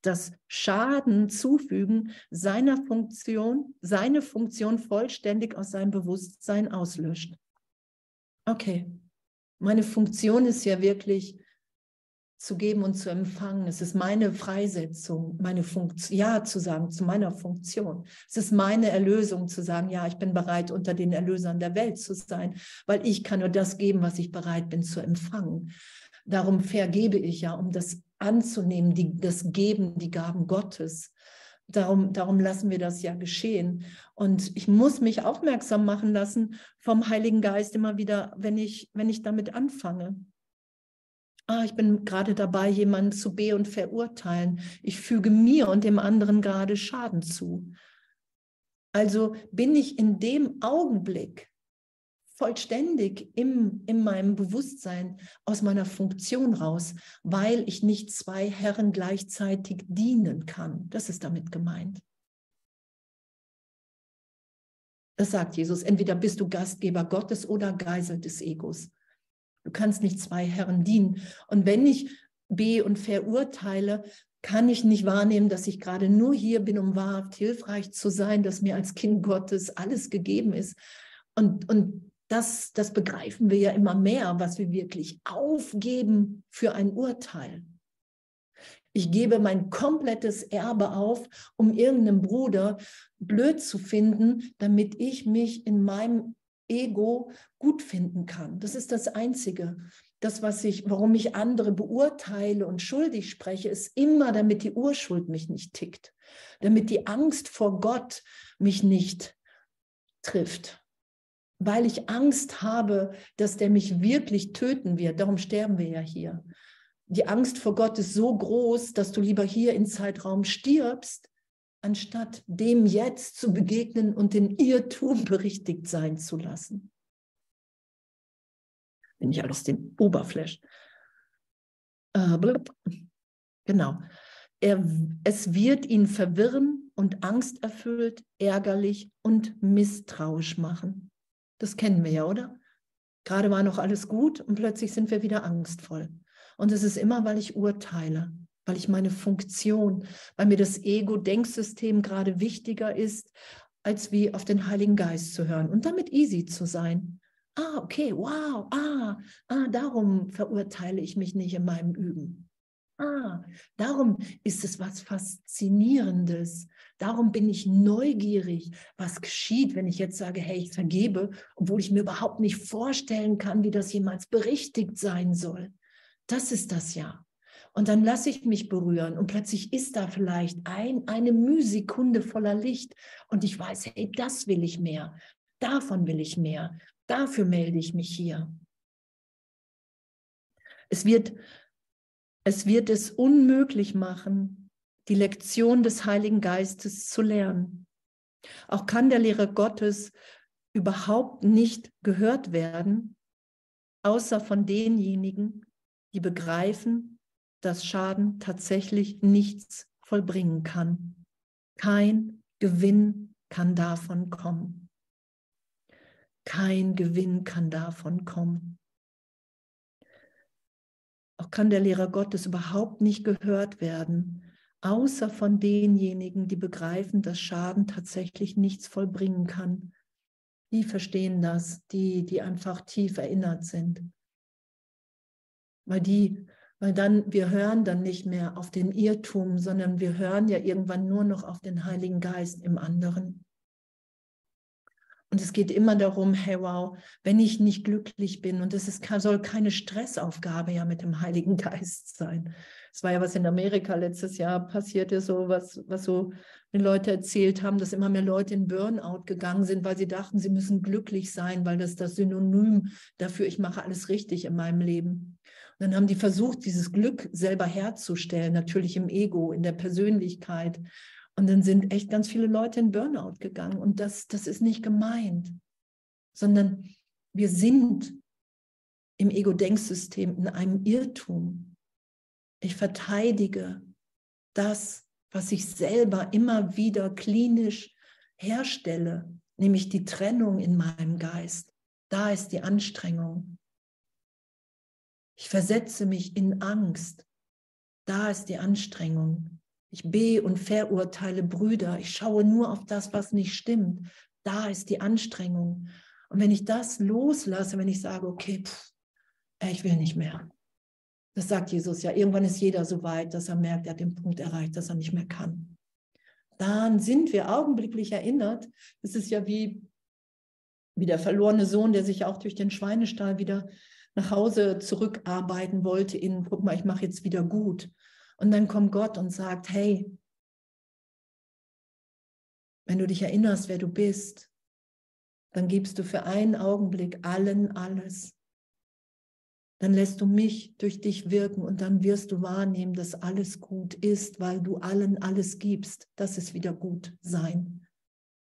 Das Schaden zufügen seiner Funktion, seine Funktion vollständig aus seinem Bewusstsein auslöscht. Okay, meine Funktion ist ja wirklich zu geben und zu empfangen. Es ist meine Freisetzung, meine Funktion, ja zu sagen, zu meiner Funktion. Es ist meine Erlösung zu sagen, ja, ich bin bereit, unter den Erlösern der Welt zu sein, weil ich kann nur das geben, was ich bereit bin zu empfangen. Darum vergebe ich ja, um das anzunehmen, die, das Geben, die Gaben Gottes. Darum, darum lassen wir das ja geschehen. Und ich muss mich aufmerksam machen lassen vom Heiligen Geist immer wieder, wenn ich, wenn ich damit anfange ah, ich bin gerade dabei, jemanden zu be- und verurteilen. Ich füge mir und dem anderen gerade Schaden zu. Also bin ich in dem Augenblick vollständig im, in meinem Bewusstsein aus meiner Funktion raus, weil ich nicht zwei Herren gleichzeitig dienen kann. Das ist damit gemeint. Das sagt Jesus. Entweder bist du Gastgeber Gottes oder Geisel des Egos. Du kannst nicht zwei Herren dienen. Und wenn ich be und verurteile, kann ich nicht wahrnehmen, dass ich gerade nur hier bin, um wahrhaft hilfreich zu sein, dass mir als Kind Gottes alles gegeben ist. Und, und das, das begreifen wir ja immer mehr, was wir wirklich aufgeben für ein Urteil. Ich gebe mein komplettes Erbe auf, um irgendeinen Bruder blöd zu finden, damit ich mich in meinem Ego gut finden kann. Das ist das Einzige. Das, was ich, warum ich andere beurteile und schuldig spreche, ist immer, damit die Urschuld mich nicht tickt, damit die Angst vor Gott mich nicht trifft, weil ich Angst habe, dass der mich wirklich töten wird. Darum sterben wir ja hier. Die Angst vor Gott ist so groß, dass du lieber hier im Zeitraum stirbst, anstatt dem jetzt zu begegnen und den Irrtum berichtigt sein zu lassen. Wenn ich alles den Oberfläch. Äh, genau. Er, es wird ihn verwirren und angsterfüllt, ärgerlich und misstrauisch machen. Das kennen wir ja, oder? Gerade war noch alles gut und plötzlich sind wir wieder angstvoll. Und es ist immer, weil ich urteile weil ich meine Funktion, weil mir das Ego-Denksystem gerade wichtiger ist, als wie auf den Heiligen Geist zu hören und damit easy zu sein. Ah, okay, wow, ah, ah, darum verurteile ich mich nicht in meinem Üben. Ah, darum ist es was Faszinierendes. Darum bin ich neugierig, was geschieht, wenn ich jetzt sage, hey, ich vergebe, obwohl ich mir überhaupt nicht vorstellen kann, wie das jemals berichtigt sein soll. Das ist das ja. Und dann lasse ich mich berühren und plötzlich ist da vielleicht ein, eine Mühsekunde voller Licht und ich weiß, hey, das will ich mehr, davon will ich mehr, dafür melde ich mich hier. Es wird, es wird es unmöglich machen, die Lektion des Heiligen Geistes zu lernen. Auch kann der Lehre Gottes überhaupt nicht gehört werden, außer von denjenigen, die begreifen, dass Schaden tatsächlich nichts vollbringen kann. Kein Gewinn kann davon kommen. Kein Gewinn kann davon kommen. Auch kann der Lehrer Gottes überhaupt nicht gehört werden, außer von denjenigen, die begreifen, dass Schaden tatsächlich nichts vollbringen kann. Die verstehen das, die, die einfach tief erinnert sind. Weil die weil dann, wir hören dann nicht mehr auf den Irrtum, sondern wir hören ja irgendwann nur noch auf den Heiligen Geist im anderen. Und es geht immer darum, hey wow, wenn ich nicht glücklich bin, und es ist, soll keine Stressaufgabe ja mit dem Heiligen Geist sein. Es war ja was in Amerika letztes Jahr passierte, so was, was so die Leute erzählt haben, dass immer mehr Leute in Burnout gegangen sind, weil sie dachten, sie müssen glücklich sein, weil das das Synonym dafür, ich mache alles richtig in meinem Leben. dann haben die versucht, dieses Glück selber herzustellen, natürlich im Ego, in der Persönlichkeit. Und dann sind echt ganz viele Leute in Burnout gegangen. Und das, das ist nicht gemeint, sondern wir sind im Ego-Denksystem in einem Irrtum. Ich verteidige das, was ich selber immer wieder klinisch herstelle, nämlich die Trennung in meinem Geist. Da ist die Anstrengung. Ich versetze mich in Angst. Da ist die Anstrengung. Ich be- und verurteile Brüder. Ich schaue nur auf das, was nicht stimmt. Da ist die Anstrengung. Und wenn ich das loslasse, wenn ich sage, okay, pff, ich will nicht mehr. Das sagt Jesus ja. Irgendwann ist jeder so weit, dass er merkt, er hat den Punkt erreicht, dass er nicht mehr kann. Dann sind wir augenblicklich erinnert. Es ist ja wie, wie der verlorene Sohn, der sich auch durch den Schweinestall wieder nach Hause zurückarbeiten wollte in, guck mal, ich mache jetzt wieder gut. Und dann kommt Gott und sagt, hey, wenn du dich erinnerst, wer du bist, dann gibst du für einen Augenblick allen alles. Dann lässt du mich durch dich wirken und dann wirst du wahrnehmen, dass alles gut ist, weil du allen alles gibst. Das ist wieder gut sein.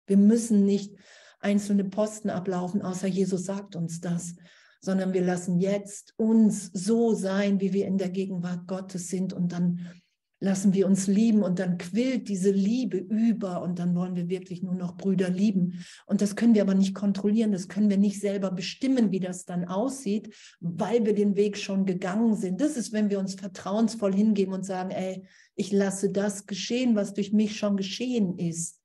Wir müssen nicht einzelne Posten ablaufen, außer Jesus sagt uns das, sondern wir lassen jetzt uns so sein, wie wir in der Gegenwart Gottes sind und dann lassen wir uns lieben und dann quillt diese Liebe über und dann wollen wir wirklich nur noch Brüder lieben. Und das können wir aber nicht kontrollieren, das können wir nicht selber bestimmen, wie das dann aussieht, weil wir den Weg schon gegangen sind. Das ist, wenn wir uns vertrauensvoll hingeben und sagen, ey, ich lasse das geschehen, was durch mich schon geschehen ist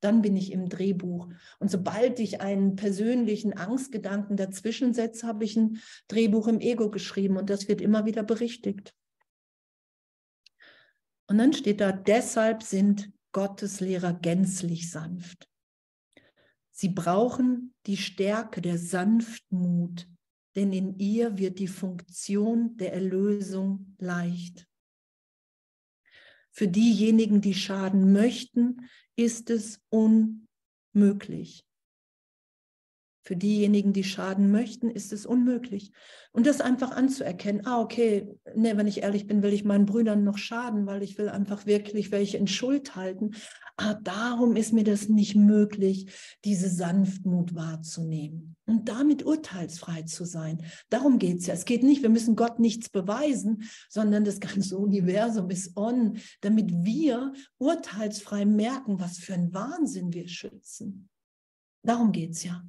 dann bin ich im Drehbuch. Und sobald ich einen persönlichen Angstgedanken dazwischen setze, habe ich ein Drehbuch im Ego geschrieben und das wird immer wieder berichtigt. Und dann steht da, deshalb sind Gottes Lehrer gänzlich sanft. Sie brauchen die Stärke der Sanftmut, denn in ihr wird die Funktion der Erlösung leicht. Für diejenigen, die schaden möchten, ist es unmöglich. Für diejenigen, die schaden möchten, ist es unmöglich. Und das einfach anzuerkennen, ah, okay, nee, wenn ich ehrlich bin, will ich meinen Brüdern noch schaden, weil ich will einfach wirklich welche in Schuld halten. Ah, darum ist mir das nicht möglich, diese Sanftmut wahrzunehmen und damit urteilsfrei zu sein. Darum geht es ja. Es geht nicht, wir müssen Gott nichts beweisen, sondern das ganze Universum ist on, damit wir urteilsfrei merken, was für ein Wahnsinn wir schützen. Darum geht es ja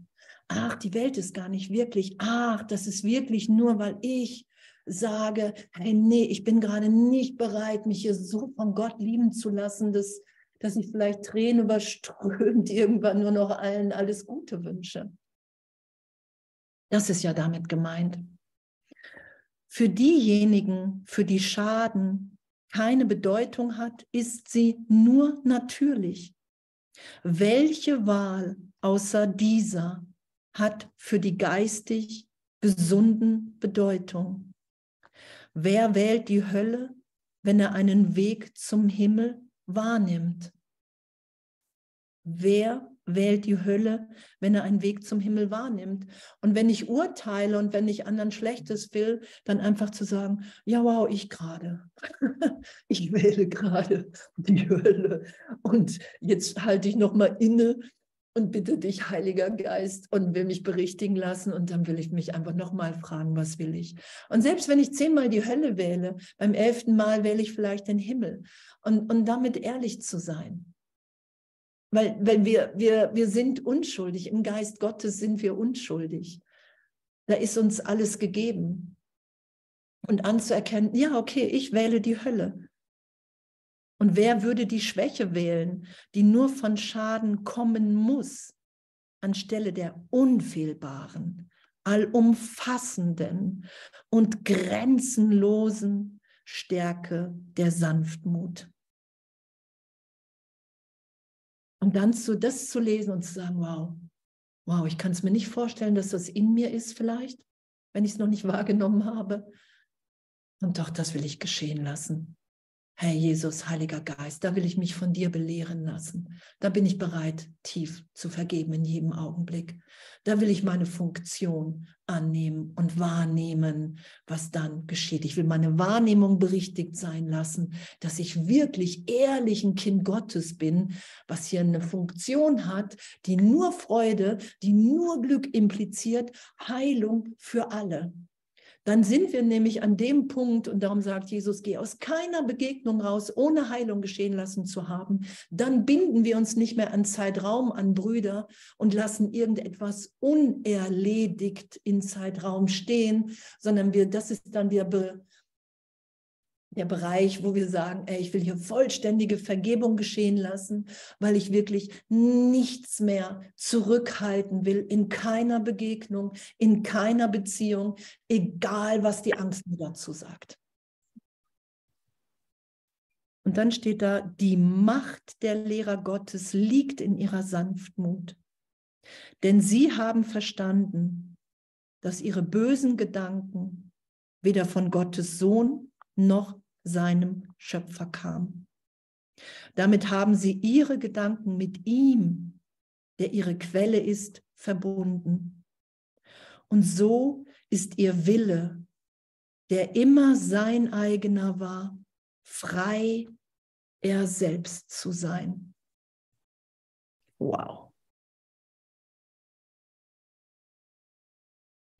ach, die Welt ist gar nicht wirklich, ach, das ist wirklich nur, weil ich sage, hey, nee, ich bin gerade nicht bereit, mich hier so von Gott lieben zu lassen, dass, dass ich vielleicht Tränen überströmt irgendwann nur noch allen alles Gute wünsche. Das ist ja damit gemeint. Für diejenigen, für die Schaden keine Bedeutung hat, ist sie nur natürlich. Welche Wahl außer dieser hat für die geistig gesunden Bedeutung. Wer wählt die Hölle, wenn er einen Weg zum Himmel wahrnimmt? Wer wählt die Hölle, wenn er einen Weg zum Himmel wahrnimmt? Und wenn ich urteile und wenn ich anderen Schlechtes will, dann einfach zu sagen, ja, wow, ich gerade. ich wähle gerade die Hölle. Und jetzt halte ich noch mal inne und bitte dich, Heiliger Geist, und will mich berichtigen lassen. Und dann will ich mich einfach nochmal fragen, was will ich? Und selbst wenn ich zehnmal die Hölle wähle, beim elften Mal wähle ich vielleicht den Himmel. Und, und damit ehrlich zu sein. Weil, weil wir, wir, wir sind unschuldig. Im Geist Gottes sind wir unschuldig. Da ist uns alles gegeben. Und anzuerkennen, ja, okay, ich wähle die Hölle. Und wer würde die Schwäche wählen, die nur von Schaden kommen muss, anstelle der unfehlbaren, allumfassenden und grenzenlosen Stärke der Sanftmut? Und dann zu, das zu lesen und zu sagen, wow, wow, ich kann es mir nicht vorstellen, dass das in mir ist vielleicht, wenn ich es noch nicht wahrgenommen habe. Und doch, das will ich geschehen lassen. Herr Jesus, Heiliger Geist, da will ich mich von dir belehren lassen. Da bin ich bereit, tief zu vergeben in jedem Augenblick. Da will ich meine Funktion annehmen und wahrnehmen, was dann geschieht. Ich will meine Wahrnehmung berichtigt sein lassen, dass ich wirklich ehrlich ein Kind Gottes bin, was hier eine Funktion hat, die nur Freude, die nur Glück impliziert, Heilung für alle dann sind wir nämlich an dem Punkt, und darum sagt Jesus, geh aus keiner Begegnung raus, ohne Heilung geschehen lassen zu haben. Dann binden wir uns nicht mehr an Zeitraum, an Brüder und lassen irgendetwas unerledigt in Zeitraum stehen, sondern wir, das ist dann wieder der Bereich, wo wir sagen, ey, ich will hier vollständige Vergebung geschehen lassen, weil ich wirklich nichts mehr zurückhalten will in keiner Begegnung, in keiner Beziehung, egal was die Angst mir dazu sagt. Und dann steht da, die Macht der Lehrer Gottes liegt in ihrer Sanftmut. Denn sie haben verstanden, dass ihre bösen Gedanken weder von Gottes Sohn noch seinem Schöpfer kam. Damit haben sie ihre Gedanken mit ihm, der ihre Quelle ist, verbunden. Und so ist ihr Wille, der immer sein eigener war, frei er selbst zu sein. Wow.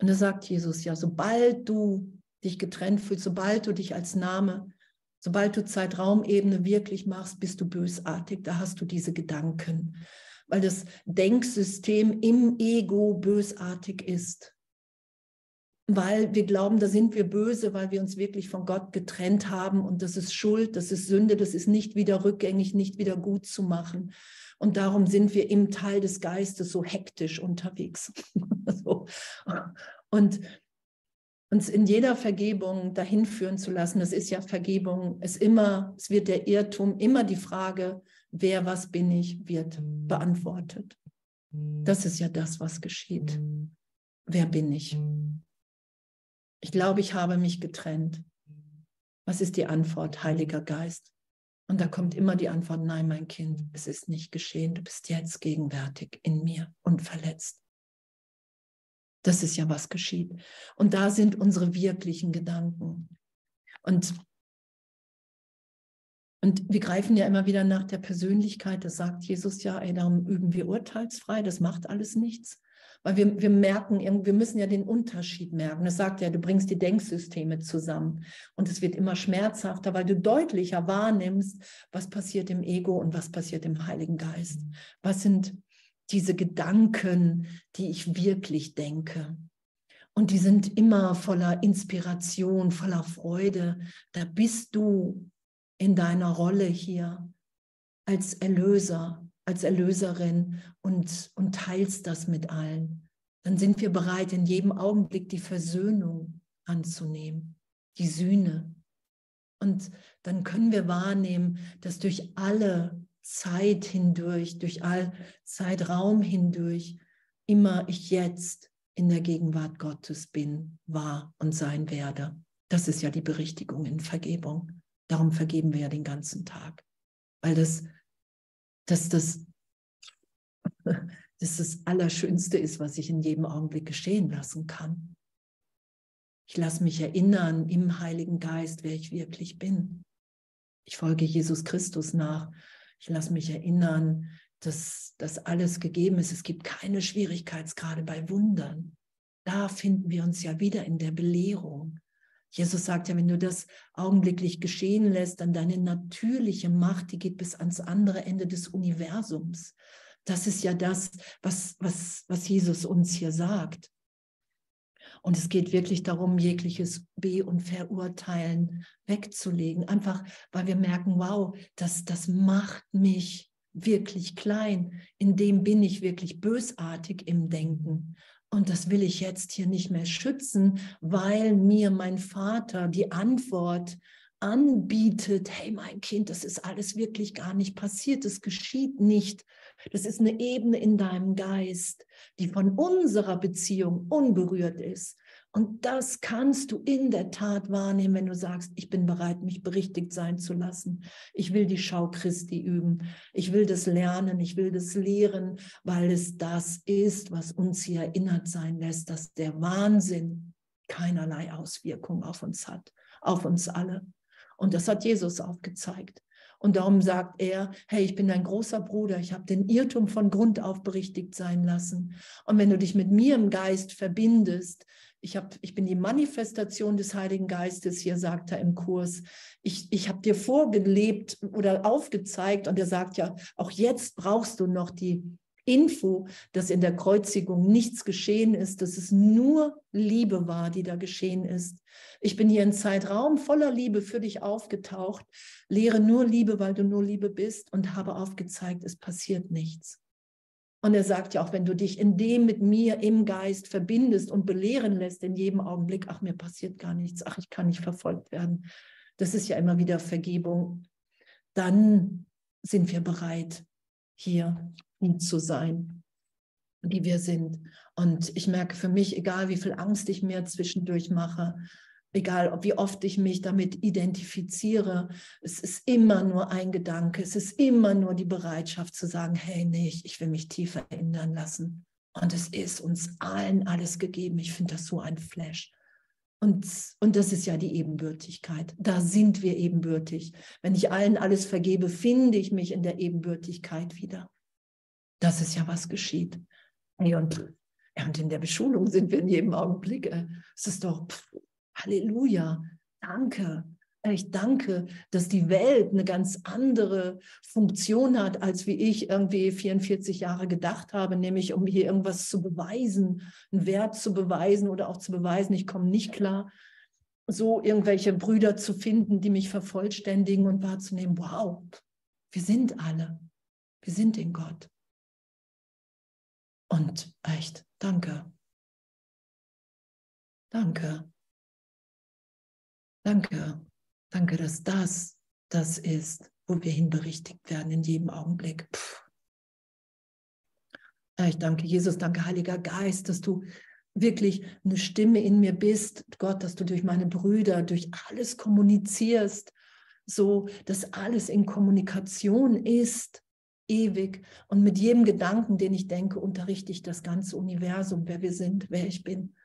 Und da sagt Jesus ja, sobald du dich getrennt fühlst, sobald du dich als Name, sobald du Zeitraumebene wirklich machst, bist du bösartig. Da hast du diese Gedanken, weil das Denksystem im Ego bösartig ist. Weil wir glauben, da sind wir böse, weil wir uns wirklich von Gott getrennt haben und das ist Schuld, das ist Sünde, das ist nicht wieder rückgängig, nicht wieder gut zu machen. Und darum sind wir im Teil des Geistes so hektisch unterwegs. so. Und uns in jeder Vergebung dahin führen zu lassen. Das ist ja Vergebung, ist immer, es wird der Irrtum, immer die Frage, wer, was bin ich, wird beantwortet. Das ist ja das, was geschieht. Wer bin ich? Ich glaube, ich habe mich getrennt. Was ist die Antwort, Heiliger Geist? Und da kommt immer die Antwort, nein, mein Kind, es ist nicht geschehen. Du bist jetzt gegenwärtig in mir und verletzt. Das ist ja, was geschieht. Und da sind unsere wirklichen Gedanken. Und, und wir greifen ja immer wieder nach der Persönlichkeit. Das sagt Jesus ja, ey, darum üben wir urteilsfrei. Das macht alles nichts. Weil wir, wir merken, wir müssen ja den Unterschied merken. Das sagt ja, du bringst die Denksysteme zusammen. Und es wird immer schmerzhafter, weil du deutlicher wahrnimmst, was passiert im Ego und was passiert im Heiligen Geist. Was sind diese Gedanken, die ich wirklich denke. Und die sind immer voller Inspiration, voller Freude. Da bist du in deiner Rolle hier als Erlöser, als Erlöserin und, und teilst das mit allen. Dann sind wir bereit, in jedem Augenblick die Versöhnung anzunehmen, die Sühne. Und dann können wir wahrnehmen, dass durch alle Zeit hindurch, durch all Zeitraum hindurch, immer ich jetzt in der Gegenwart Gottes bin, war und sein werde. Das ist ja die Berichtigung in Vergebung. Darum vergeben wir ja den ganzen Tag. Weil das, das, das, das das Allerschönste ist, was ich in jedem Augenblick geschehen lassen kann. Ich lasse mich erinnern im Heiligen Geist, wer ich wirklich bin. Ich folge Jesus Christus nach ich lasse mich erinnern, dass das alles gegeben ist. Es gibt keine Schwierigkeitsgrade bei Wundern. Da finden wir uns ja wieder in der Belehrung. Jesus sagt ja, wenn du das augenblicklich geschehen lässt, dann deine natürliche Macht, die geht bis ans andere Ende des Universums. Das ist ja das, was, was, was Jesus uns hier sagt. Und es geht wirklich darum, jegliches Be- und Verurteilen wegzulegen. Einfach, weil wir merken, wow, das, das macht mich wirklich klein. In dem bin ich wirklich bösartig im Denken. Und das will ich jetzt hier nicht mehr schützen, weil mir mein Vater die Antwort anbietet, hey mein Kind, das ist alles wirklich gar nicht passiert, es geschieht nicht. Das ist eine Ebene in deinem Geist, die von unserer Beziehung unberührt ist. Und das kannst du in der Tat wahrnehmen, wenn du sagst, ich bin bereit, mich berichtigt sein zu lassen. Ich will die Schau Christi üben. Ich will das lernen. Ich will das lehren, weil es das ist, was uns hier erinnert sein lässt, dass der Wahnsinn keinerlei Auswirkung auf uns hat, auf uns alle. Und das hat Jesus aufgezeigt. Und darum sagt er, hey, ich bin dein großer Bruder, ich habe den Irrtum von Grund auf berichtigt sein lassen. Und wenn du dich mit mir im Geist verbindest, ich, hab, ich bin die Manifestation des Heiligen Geistes, hier sagt er im Kurs. Ich, ich habe dir vorgelebt oder aufgezeigt und er sagt ja, auch jetzt brauchst du noch die Info, dass in der Kreuzigung nichts geschehen ist, dass es nur Liebe war, die da geschehen ist. Ich bin hier in Zeitraum voller Liebe für dich aufgetaucht, lehre nur Liebe, weil du nur Liebe bist und habe aufgezeigt, es passiert nichts. Und er sagt ja auch, wenn du dich in dem mit mir im Geist verbindest und belehren lässt in jedem Augenblick, ach, mir passiert gar nichts, ach, ich kann nicht verfolgt werden. Das ist ja immer wieder Vergebung. Dann sind wir bereit, hier zu sein, die wir sind. Und ich merke für mich, egal wie viel Angst ich mir zwischendurch mache, egal wie oft ich mich damit identifiziere, es ist immer nur ein Gedanke, es ist immer nur die Bereitschaft zu sagen, hey, nee, ich will mich tiefer ändern lassen. Und es ist uns allen alles gegeben. Ich finde das so ein Flash. Und, und das ist ja die Ebenbürtigkeit. Da sind wir ebenbürtig. Wenn ich allen alles vergebe, finde ich mich in der Ebenbürtigkeit wieder. Das ist ja, was geschieht. Und, und in der Beschulung sind wir in jedem Augenblick. Äh, es ist doch, pff, Halleluja, danke. Ich danke, dass die Welt eine ganz andere Funktion hat, als wie ich irgendwie 44 Jahre gedacht habe, nämlich um hier irgendwas zu beweisen, einen Wert zu beweisen oder auch zu beweisen, ich komme nicht klar, so irgendwelche Brüder zu finden, die mich vervollständigen und wahrzunehmen, wow, wir sind alle, wir sind in Gott. Und echt, danke. Danke. Danke, danke, dass das das ist, wo wir hinberichtigt werden in jedem Augenblick. Ich danke Jesus, danke Heiliger Geist, dass du wirklich eine Stimme in mir bist, Gott, dass du durch meine Brüder, durch alles kommunizierst, so dass alles in Kommunikation ist, ewig. Und mit jedem Gedanken, den ich denke, unterrichte ich das ganze Universum, wer wir sind, wer ich bin.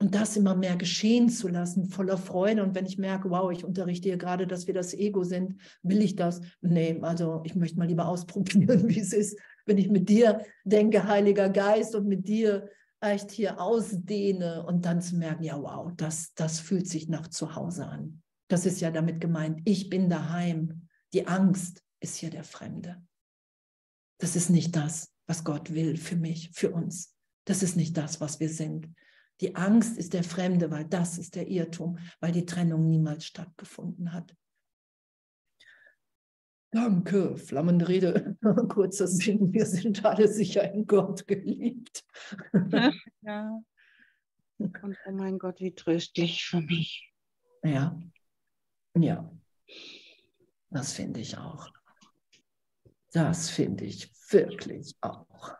Und das immer mehr geschehen zu lassen, voller Freude. Und wenn ich merke, wow, ich unterrichte hier gerade, dass wir das Ego sind, will ich das? Nee, also ich möchte mal lieber ausprobieren, wie es ist, wenn ich mit dir denke, Heiliger Geist, und mit dir echt hier ausdehne und dann zu merken, ja, wow, das, das fühlt sich nach zu Hause an. Das ist ja damit gemeint, ich bin daheim. Die Angst ist hier der Fremde. Das ist nicht das, was Gott will für mich, für uns. Das ist nicht das, was wir sind. Die Angst ist der Fremde, weil das ist der Irrtum, weil die Trennung niemals stattgefunden hat. Danke, flammende Rede, kurzer Sinn, wir sind alle sicher in Gott geliebt. Ja. Und oh mein Gott, wie tröstlich für mich. Ja, ja, das finde ich auch. Das finde ich wirklich auch.